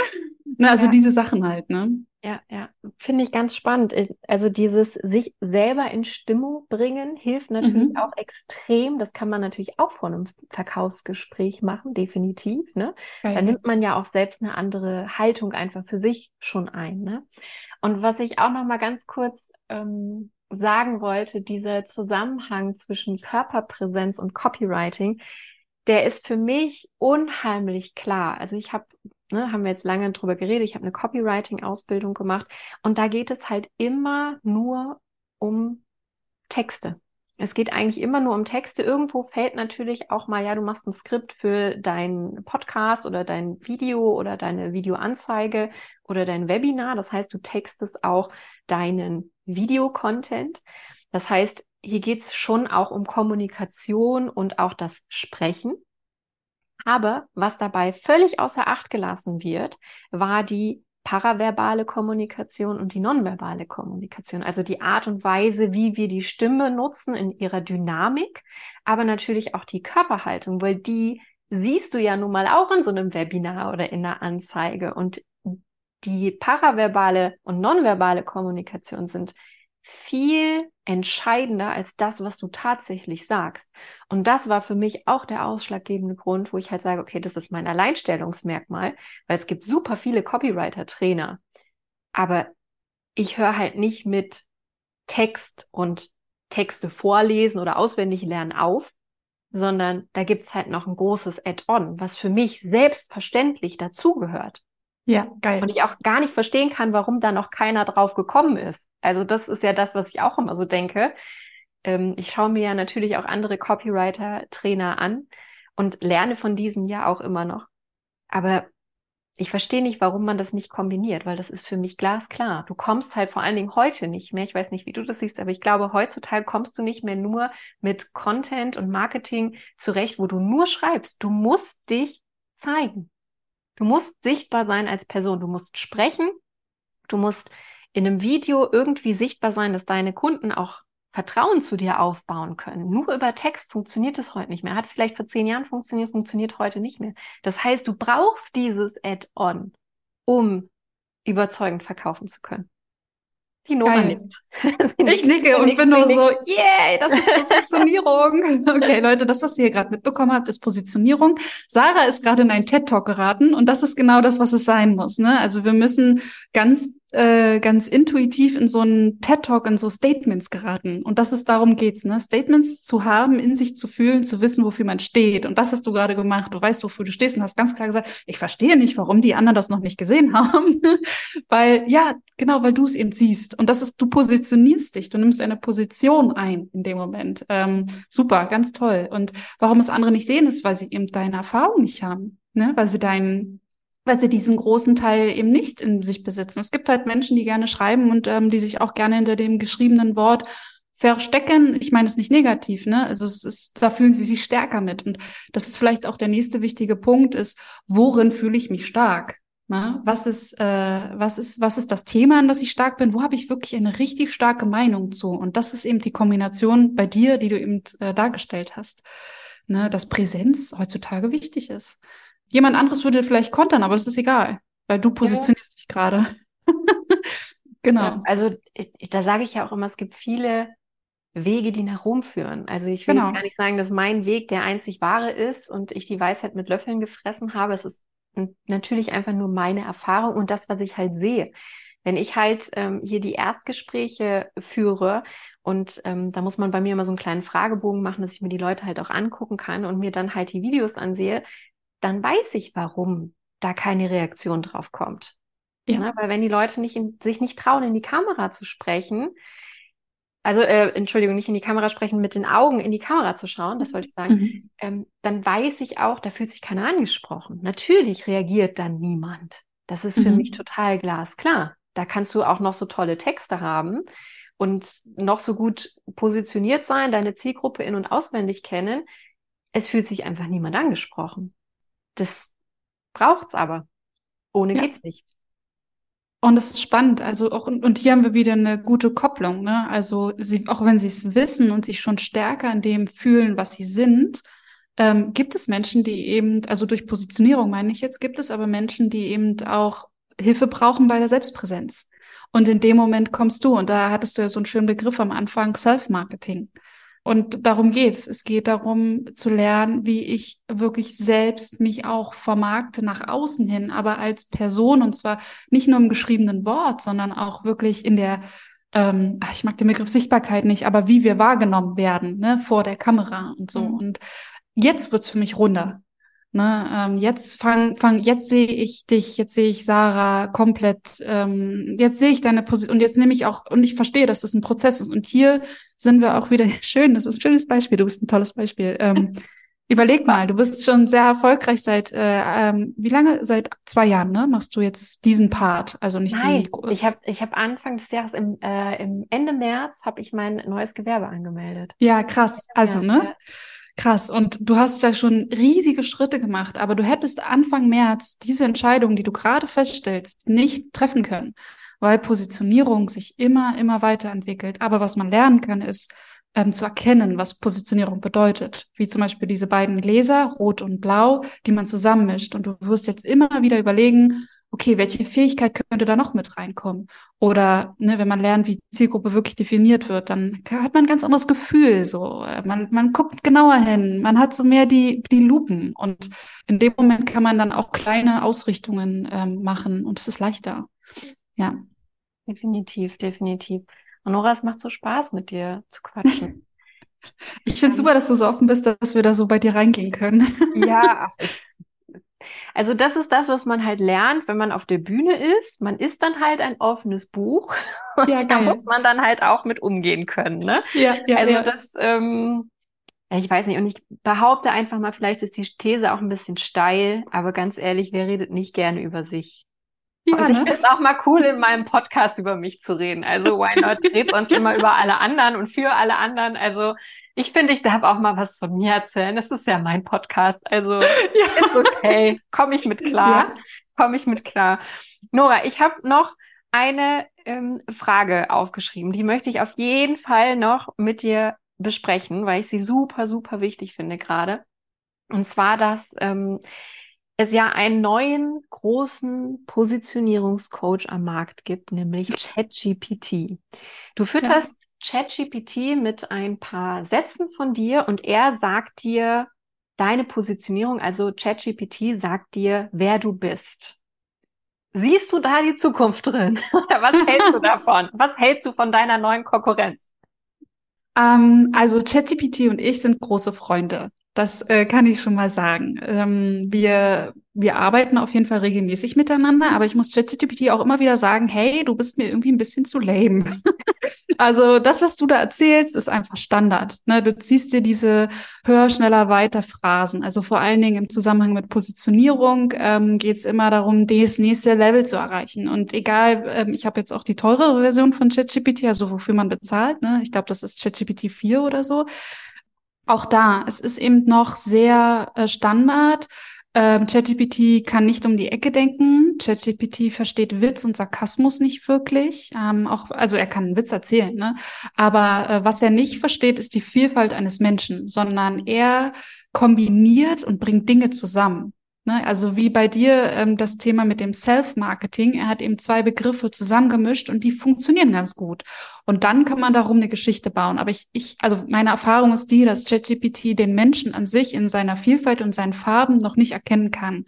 Ne? Also ja. diese Sachen halt, ne? Ja, ja, finde ich ganz spannend. Also dieses sich selber in Stimmung bringen hilft natürlich mhm. auch extrem. Das kann man natürlich auch vor einem Verkaufsgespräch machen, definitiv. Ne? Da nimmt man ja auch selbst eine andere Haltung einfach für sich schon ein. Ne? Und was ich auch noch mal ganz kurz ähm, sagen wollte, dieser Zusammenhang zwischen Körperpräsenz und Copywriting, der ist für mich unheimlich klar. Also ich habe ne, haben wir jetzt lange drüber geredet, ich habe eine Copywriting-Ausbildung gemacht und da geht es halt immer nur um Texte. Es geht eigentlich immer nur um Texte. Irgendwo fällt natürlich auch mal, ja, du machst ein Skript für deinen Podcast oder dein Video oder deine Videoanzeige oder dein Webinar. Das heißt, du textest auch deinen Videocontent. Das heißt, hier geht es schon auch um Kommunikation und auch das Sprechen. Aber was dabei völlig außer Acht gelassen wird, war die paraverbale Kommunikation und die nonverbale Kommunikation, also die Art und Weise, wie wir die Stimme nutzen in ihrer Dynamik, aber natürlich auch die Körperhaltung, weil die siehst du ja nun mal auch in so einem Webinar oder in einer Anzeige und die paraverbale und nonverbale Kommunikation sind viel entscheidender als das, was du tatsächlich sagst. Und das war für mich auch der ausschlaggebende Grund, wo ich halt sage, okay, das ist mein Alleinstellungsmerkmal, weil es gibt super viele Copywriter-Trainer, aber ich höre halt nicht mit Text und Texte vorlesen oder auswendig lernen auf, sondern da gibt's halt noch ein großes Add-on, was für mich selbstverständlich dazugehört. Ja, geil. Und ich auch gar nicht verstehen kann, warum da noch keiner drauf gekommen ist. Also das ist ja das, was ich auch immer so denke. Ähm, ich schaue mir ja natürlich auch andere Copywriter, Trainer an und lerne von diesen ja auch immer noch. Aber ich verstehe nicht, warum man das nicht kombiniert, weil das ist für mich glasklar. Du kommst halt vor allen Dingen heute nicht mehr. Ich weiß nicht, wie du das siehst, aber ich glaube, heutzutage kommst du nicht mehr nur mit Content und Marketing zurecht, wo du nur schreibst. Du musst dich zeigen. Du musst sichtbar sein als Person. Du musst sprechen. Du musst in einem Video irgendwie sichtbar sein, dass deine Kunden auch Vertrauen zu dir aufbauen können. Nur über Text funktioniert es heute nicht mehr. Hat vielleicht vor zehn Jahren funktioniert, funktioniert heute nicht mehr. Das heißt, du brauchst dieses Add-on, um überzeugend verkaufen zu können. Die Nora nickt. [LAUGHS] ich nicke und bin nur so, yay, das ist Positionierung. [LAUGHS] okay, Leute, das, was ihr hier gerade mitbekommen habt, ist Positionierung. Sarah ist gerade in einen TED-Talk geraten und das ist genau das, was es sein muss. Ne? Also wir müssen ganz äh, ganz intuitiv in so einen TED-Talk, in so Statements geraten. Und das ist darum geht's, ne? Statements zu haben, in sich zu fühlen, zu wissen, wofür man steht. Und das hast du gerade gemacht. Du weißt, wofür du stehst und hast ganz klar gesagt, ich verstehe nicht, warum die anderen das noch nicht gesehen [LAUGHS] haben. weil, ja, genau, weil du es eben siehst. Und das ist, du positionierst dich, du nimmst eine Position ein in dem Moment. Ähm, super, ganz toll. Und warum es andere nicht sehen, ist, weil sie eben deine Erfahrung nicht haben. Ne? Weil sie deinen weil sie diesen großen Teil eben nicht in sich besitzen. Es gibt halt Menschen, die gerne schreiben und ähm, die sich auch gerne hinter dem geschriebenen Wort verstecken. Ich meine es nicht negativ, ne? Also es ist, da fühlen sie sich stärker mit. Und das ist vielleicht auch der nächste wichtige Punkt ist, worin fühle ich mich stark? Ne? Was ist, äh, was ist, was ist das Thema, an das ich stark bin? Wo habe ich wirklich eine richtig starke Meinung zu? Und das ist eben die Kombination bei dir, die du eben äh, dargestellt hast. Ne? Dass Präsenz heutzutage wichtig ist. Jemand anderes würde vielleicht kontern, aber das ist egal, weil du positionierst ja. dich gerade. [LAUGHS] genau. Ja, also ich, da sage ich ja auch immer, es gibt viele Wege, die nach Rom führen. Also ich will genau. jetzt gar nicht sagen, dass mein Weg der einzig wahre ist und ich die Weisheit mit Löffeln gefressen habe. Es ist natürlich einfach nur meine Erfahrung und das, was ich halt sehe. Wenn ich halt ähm, hier die Erstgespräche führe und ähm, da muss man bei mir immer so einen kleinen Fragebogen machen, dass ich mir die Leute halt auch angucken kann und mir dann halt die Videos ansehe, dann weiß ich, warum da keine Reaktion drauf kommt. Ja. Ne? Weil wenn die Leute nicht in, sich nicht trauen, in die Kamera zu sprechen, also äh, Entschuldigung, nicht in die Kamera sprechen, mit den Augen in die Kamera zu schauen, das wollte ich sagen, mhm. ähm, dann weiß ich auch, da fühlt sich keiner angesprochen. Natürlich reagiert dann niemand. Das ist für mhm. mich total glasklar. Da kannst du auch noch so tolle Texte haben und noch so gut positioniert sein, deine Zielgruppe in- und auswendig kennen. Es fühlt sich einfach niemand angesprochen. Das braucht's aber. Ohne ja. geht's nicht. Und das ist spannend. Also auch, und hier haben wir wieder eine gute Kopplung, ne? Also sie, auch wenn sie es wissen und sich schon stärker in dem fühlen, was sie sind, ähm, gibt es Menschen, die eben, also durch Positionierung meine ich jetzt, gibt es aber Menschen, die eben auch Hilfe brauchen bei der Selbstpräsenz. Und in dem Moment kommst du, und da hattest du ja so einen schönen Begriff am Anfang, Self-Marketing. Und darum geht's. Es geht darum zu lernen, wie ich wirklich selbst mich auch vermarkte nach außen hin, aber als Person und zwar nicht nur im geschriebenen Wort, sondern auch wirklich in der, ähm, ich mag den Begriff Sichtbarkeit nicht, aber wie wir wahrgenommen werden, ne, vor der Kamera und so. Mhm. Und jetzt wird's für mich runder. Ne, ähm, jetzt fang, fang, jetzt sehe ich dich, jetzt sehe ich Sarah komplett, ähm, jetzt sehe ich deine Position und jetzt nehme ich auch, und ich verstehe, dass das ein Prozess ist. Und hier sind wir auch wieder [LAUGHS] schön, das ist ein schönes Beispiel, du bist ein tolles Beispiel. Ähm, [LAUGHS] überleg mal, du bist schon sehr erfolgreich seit, äh, ähm, wie lange? Seit zwei Jahren, ne? Machst du jetzt diesen Part? Also nicht Nein, die. Ich habe ich hab Anfang des Jahres, im, äh, im Ende März, habe ich mein neues Gewerbe angemeldet. Ja, krass. Also, ne? Ja. Krass. Und du hast ja schon riesige Schritte gemacht, aber du hättest Anfang März diese Entscheidung, die du gerade feststellst, nicht treffen können, weil Positionierung sich immer, immer weiterentwickelt. Aber was man lernen kann, ist ähm, zu erkennen, was Positionierung bedeutet. Wie zum Beispiel diese beiden Gläser, rot und blau, die man zusammenmischt. Und du wirst jetzt immer wieder überlegen, okay, welche Fähigkeit könnte da noch mit reinkommen? Oder ne, wenn man lernt, wie Zielgruppe wirklich definiert wird, dann hat man ein ganz anderes Gefühl. So, man, man guckt genauer hin, man hat so mehr die, die Lupen. Und in dem Moment kann man dann auch kleine Ausrichtungen ähm, machen und es ist leichter. Ja. Definitiv, definitiv. Und Nora, es macht so Spaß, mit dir zu quatschen. [LAUGHS] Ich finde super, dass du so offen bist, dass wir da so bei dir reingehen können. Ja, [LAUGHS] ach, ich Also das ist das, was man halt lernt, wenn man auf der Bühne ist. Man ist dann halt ein offenes Buch [LAUGHS] und ja, da muss man dann halt auch mit umgehen können. Ne? Ja, ja, also ja. das, ähm, ich weiß nicht, und ich behaupte einfach mal, vielleicht ist die These auch ein bisschen steil, aber ganz ehrlich, wer redet nicht gerne über sich? Ja, und ich ne? finde es auch mal cool, in meinem Podcast über mich zu reden. Also why not? Red uns immer über alle anderen und für alle anderen. Also ich finde, ich darf auch mal was von mir erzählen. Das ist ja mein Podcast. Also [LAUGHS] ja. ist okay. Komme ich mit klar. Ja. Komme ich mit klar. Nora, ich habe noch eine ähm, Frage aufgeschrieben. Die möchte ich auf jeden Fall noch mit dir besprechen, weil ich sie super, super wichtig finde gerade. Und zwar, dass ähm, es ja einen neuen großen Positionierungscoach am Markt gibt, nämlich ChatGPT. Du fütterst ChatGPT mit ein paar Sätzen von dir und er sagt dir deine Positionierung, also ChatGPT sagt dir, wer du bist. Siehst du da die Zukunft drin? [LAUGHS] was hältst du [LAUGHS] davon? Was hältst du von deiner neuen Konkurrenz? Ähm, also ChatGPT und ich sind große Freunde. Das äh, kann ich schon mal sagen. Ähm, wir, wir arbeiten auf jeden Fall regelmäßig miteinander, aber ich muss ChatGPT auch immer wieder sagen, hey, du bist mir irgendwie ein bisschen zu lame. [LAUGHS] also das, was du da erzählst, ist einfach Standard. Ne? Du ziehst dir diese höher, schneller, weiter Phrasen. Also vor allen Dingen im Zusammenhang mit Positionierung ähm, geht es immer darum, das nächste Level zu erreichen. Und egal, ähm, ich habe jetzt auch die teurere Version von ChatGPT, also wofür man bezahlt. Ne? Ich glaube, das ist ChatGPT 4 oder so. Auch da, es ist eben noch sehr äh, Standard. Ähm, ChatGPT kann nicht um die Ecke denken. ChatGPT versteht Witz und Sarkasmus nicht wirklich. Ähm, auch, also er kann einen Witz erzählen, ne? Aber äh, was er nicht versteht, ist die Vielfalt eines Menschen, sondern er kombiniert und bringt Dinge zusammen. Ne? Also wie bei dir ähm, das Thema mit dem Self-Marketing. Er hat eben zwei Begriffe zusammengemischt und die funktionieren ganz gut. Und dann kann man darum eine Geschichte bauen. Aber ich, ich, also meine Erfahrung ist die, dass ChatGPT den Menschen an sich in seiner Vielfalt und seinen Farben noch nicht erkennen kann.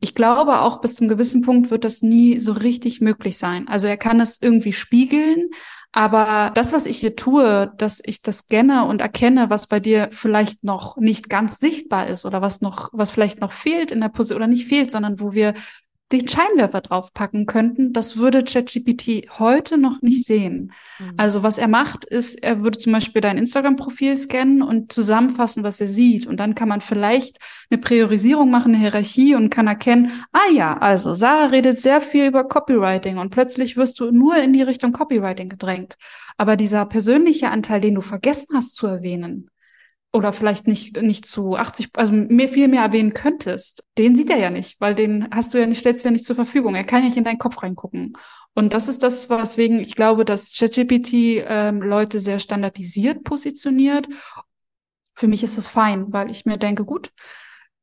Ich glaube, auch bis zum gewissen Punkt wird das nie so richtig möglich sein. Also er kann es irgendwie spiegeln, aber das, was ich hier tue, dass ich das scanne und erkenne, was bei dir vielleicht noch nicht ganz sichtbar ist oder was noch, was vielleicht noch fehlt in der Position oder nicht fehlt, sondern wo wir den Scheinwerfer draufpacken könnten, das würde ChatGPT heute noch nicht sehen. Mhm. Also was er macht, ist, er würde zum Beispiel dein Instagram-Profil scannen und zusammenfassen, was er sieht. Und dann kann man vielleicht eine Priorisierung machen, eine Hierarchie und kann erkennen, ah ja, also Sarah redet sehr viel über Copywriting und plötzlich wirst du nur in die Richtung Copywriting gedrängt. Aber dieser persönliche Anteil, den du vergessen hast zu erwähnen, oder vielleicht nicht, nicht zu 80, also mehr, viel mehr erwähnen könntest, den sieht er ja nicht, weil den hast du ja nicht, stellst ja nicht zur Verfügung. Er kann ja nicht in deinen Kopf reingucken. Und das ist das, weswegen ich glaube, dass ChatGPT ähm, Leute sehr standardisiert positioniert. Für mich ist das fein, weil ich mir denke, gut,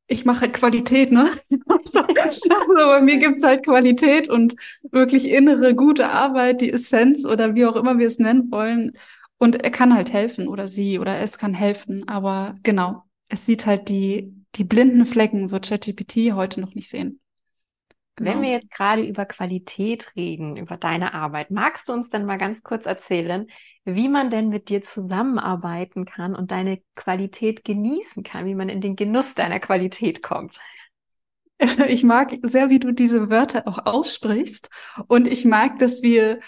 ich mache halt Qualität, ne? [LAUGHS] also bei mir gibt's halt Qualität und wirklich innere gute Arbeit, die Essenz oder wie auch immer wir es nennen wollen. Und er kann halt helfen oder sie oder es kann helfen. Aber genau, es sieht halt die, die blinden Flecken wird ChatGPT heute noch nicht sehen. Genau. Wenn wir jetzt gerade über Qualität reden, über deine Arbeit, magst du uns denn mal ganz kurz erzählen, wie man denn mit dir zusammenarbeiten kann und deine Qualität genießen kann, wie man in den Genuss deiner Qualität kommt? [LAUGHS] Ich mag sehr, wie du diese Wörter auch aussprichst. Und ich mag, dass wir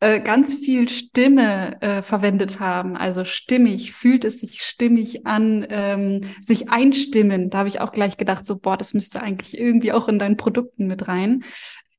äh, ganz viel Stimme äh, verwendet haben. Also stimmig, fühlt es sich stimmig an, ähm, sich einstimmen. Da habe ich auch gleich gedacht, so, boah, das müsste eigentlich irgendwie auch in deinen Produkten mit rein.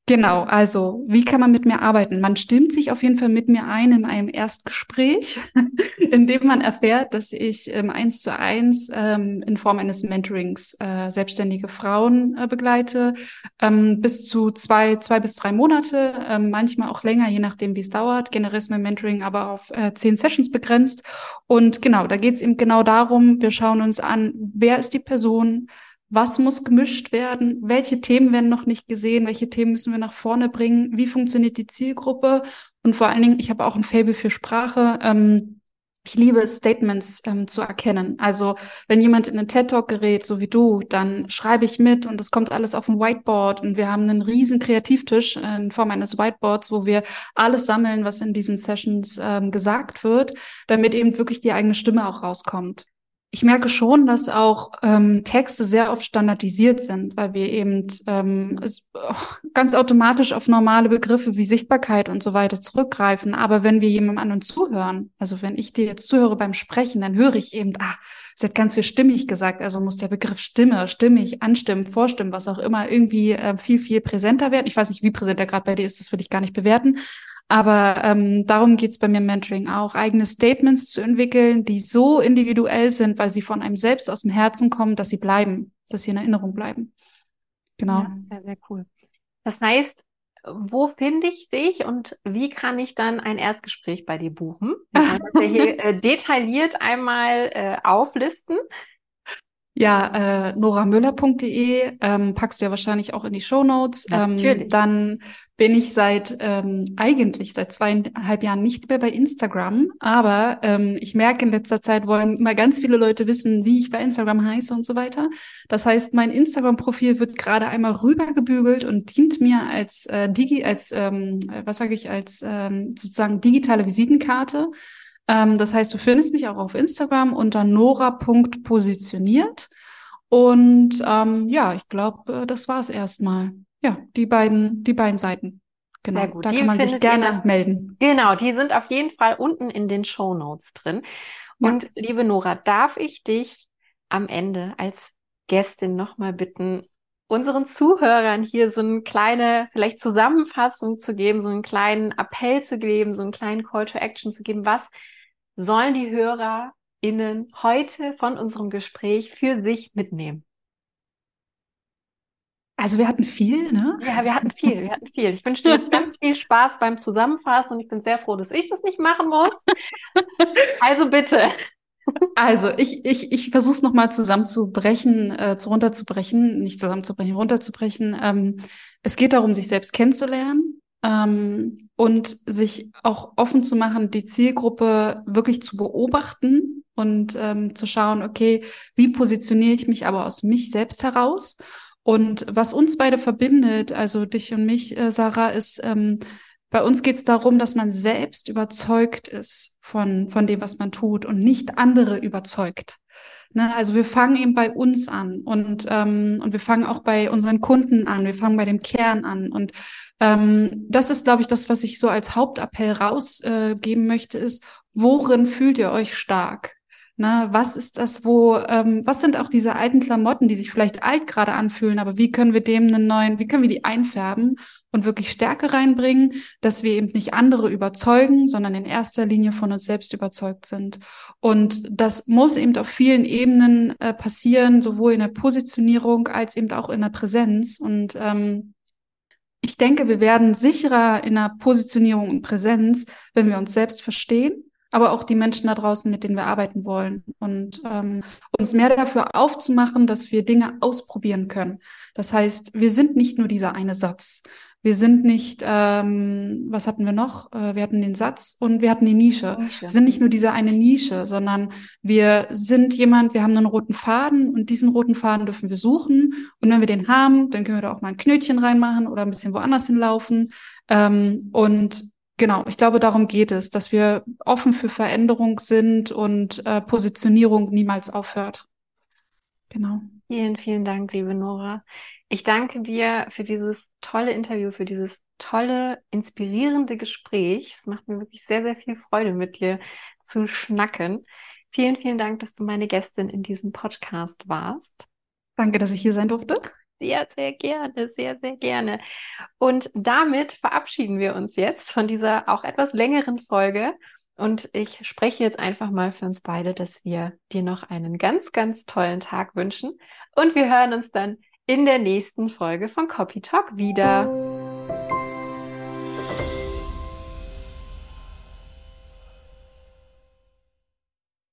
Genau, also wie kann man mit mir arbeiten? Man stimmt sich auf jeden Fall mit mir ein in einem Erstgespräch, [LAUGHS] in dem man erfährt, dass ich ähm, eins zu eins ähm, in Form eines Mentorings äh, selbstständige Frauen äh, begleite, ähm, bis zu zwei, zwei bis drei Monate, ähm, manchmal auch länger, je nachdem, wie es dauert. Generell ist mein Mentoring aber auf äh, zehn Sessions begrenzt. Und genau, da geht es eben genau darum, wir schauen uns an, wer ist die Person, was muss gemischt werden, welche Themen werden noch nicht gesehen, welche Themen müssen wir nach vorne bringen, wie funktioniert die Zielgruppe und vor allen Dingen, ich habe auch ein Fable für Sprache. Ähm, ich liebe es, Statements ähm, zu erkennen. Also wenn jemand in einen TED-Talk gerät, so wie du, dann schreibe ich mit und das kommt alles auf ein Whiteboard und wir haben einen riesen Kreativtisch in Form eines Whiteboards, wo wir alles sammeln, was in diesen Sessions ähm, gesagt wird, damit eben wirklich die eigene Stimme auch rauskommt. Ich merke schon, dass auch ähm, Texte sehr oft standardisiert sind, weil wir eben ähm, es, oh, ganz automatisch auf normale Begriffe wie Sichtbarkeit und so weiter zurückgreifen. Aber wenn wir jemandem anderen zuhören, also wenn ich dir jetzt zuhöre beim Sprechen, dann höre ich eben, ah, sie hat ganz viel stimmig gesagt, also muss der Begriff Stimme, stimmig, anstimmen, vorstimmen, was auch immer, irgendwie äh, viel, viel präsenter werden. Ich weiß nicht, wie präsent er gerade bei dir ist, das will ich gar nicht bewerten. Aber ähm, darum geht's bei mir im Mentoring auch, eigene Statements zu entwickeln, die so individuell sind, weil sie von einem selbst aus dem Herzen kommen, dass sie bleiben, dass sie in Erinnerung bleiben. Genau. Ja, sehr, sehr cool. Das heißt, wo finde ich dich und wie kann ich dann ein Erstgespräch bei dir buchen? Wir wollen das ja hier [LAUGHS] äh, detailliert einmal äh, auflisten. Ja, äh, noramüller.de ähm, packst du ja wahrscheinlich auch in die Show Notes. Ähm, dann bin ich seit ähm, eigentlich seit zweieinhalb Jahren nicht mehr bei Instagram, aber ähm, ich merke in letzter Zeit wollen immer ganz viele Leute wissen, wie ich bei Instagram heiße und so weiter. Das heißt, mein Instagram-Profil wird gerade einmal rübergebügelt und dient mir als äh, Digi, als ähm, was sage ich, als ähm, sozusagen digitale Visitenkarte. Ähm, das heißt, du findest mich auch auf Instagram unter nora.positioniert. Und ähm, ja, ich glaube, äh, das war es erstmal. Ja, die beiden, die beiden Seiten. Genau, da die kann man sich gerne melden. Genau, die sind auf jeden Fall unten in den Show Notes drin. Ja. Und liebe Nora, darf ich dich am Ende als Gästin nochmal bitten, unseren Zuhörern hier so eine kleine, vielleicht Zusammenfassung zu geben, so einen kleinen Appell zu geben, so einen kleinen Call to Action zu geben. Was sollen die HörerInnen heute von unserem Gespräch für sich mitnehmen? Also wir hatten viel, ne? Ja, wir hatten viel, wir hatten viel. Ich wünsche dir jetzt ganz viel Spaß beim Zusammenfassen und ich bin sehr froh, dass ich das nicht machen muss. Also bitte. Also ich, ich, ich versuche es nochmal zusammenzubrechen, äh, zu runterzubrechen, nicht zusammenzubrechen, runterzubrechen. Ähm, es geht darum, sich selbst kennenzulernen ähm, und sich auch offen zu machen, die Zielgruppe wirklich zu beobachten und ähm, zu schauen, okay, wie positioniere ich mich aber aus mich selbst heraus? Und was uns beide verbindet, also dich und mich, äh, Sarah, ist, ähm, bei uns geht es darum, dass man selbst überzeugt ist von, von dem, was man tut und nicht andere überzeugt. Ne? Also wir fangen eben bei uns an und, ähm, und wir fangen auch bei unseren Kunden an, wir fangen bei dem Kern an. Und ähm, das ist, glaube ich, das, was ich so als Hauptappell rausgeben äh, möchte, ist, worin fühlt ihr euch stark? Na, was ist das, wo, ähm, was sind auch diese alten Klamotten, die sich vielleicht alt gerade anfühlen, aber wie können wir dem einen neuen, wie können wir die einfärben und wirklich Stärke reinbringen, dass wir eben nicht andere überzeugen, sondern in erster Linie von uns selbst überzeugt sind. Und das muss eben auf vielen Ebenen äh, passieren, sowohl in der Positionierung als eben auch in der Präsenz. Und ähm, ich denke, wir werden sicherer in der Positionierung und Präsenz, wenn wir uns selbst verstehen aber auch die Menschen da draußen, mit denen wir arbeiten wollen und ähm, uns mehr dafür aufzumachen, dass wir Dinge ausprobieren können. Das heißt, wir sind nicht nur dieser eine Satz. Wir sind nicht, ähm, was hatten wir noch? Äh, wir hatten den Satz und wir hatten die Nische. Nische. Wir sind nicht nur diese eine Nische, sondern wir sind jemand, wir haben einen roten Faden und diesen roten Faden dürfen wir suchen. Und wenn wir den haben, dann können wir da auch mal ein Knötchen reinmachen oder ein bisschen woanders hinlaufen. Ähm, und Genau, ich glaube, darum geht es, dass wir offen für Veränderung sind und äh, Positionierung niemals aufhört. Genau. Vielen, vielen Dank, liebe Nora. Ich danke dir für dieses tolle Interview, für dieses tolle, inspirierende Gespräch. Es macht mir wirklich sehr, sehr viel Freude, mit dir zu schnacken. Vielen, vielen Dank, dass du meine Gästin in diesem Podcast warst. Danke, dass ich hier sein durfte. Sehr, sehr gerne, sehr, sehr gerne. Und damit verabschieden wir uns jetzt von dieser auch etwas längeren Folge. Und ich spreche jetzt einfach mal für uns beide, dass wir dir noch einen ganz, ganz tollen Tag wünschen. Und wir hören uns dann in der nächsten Folge von Copy Talk wieder.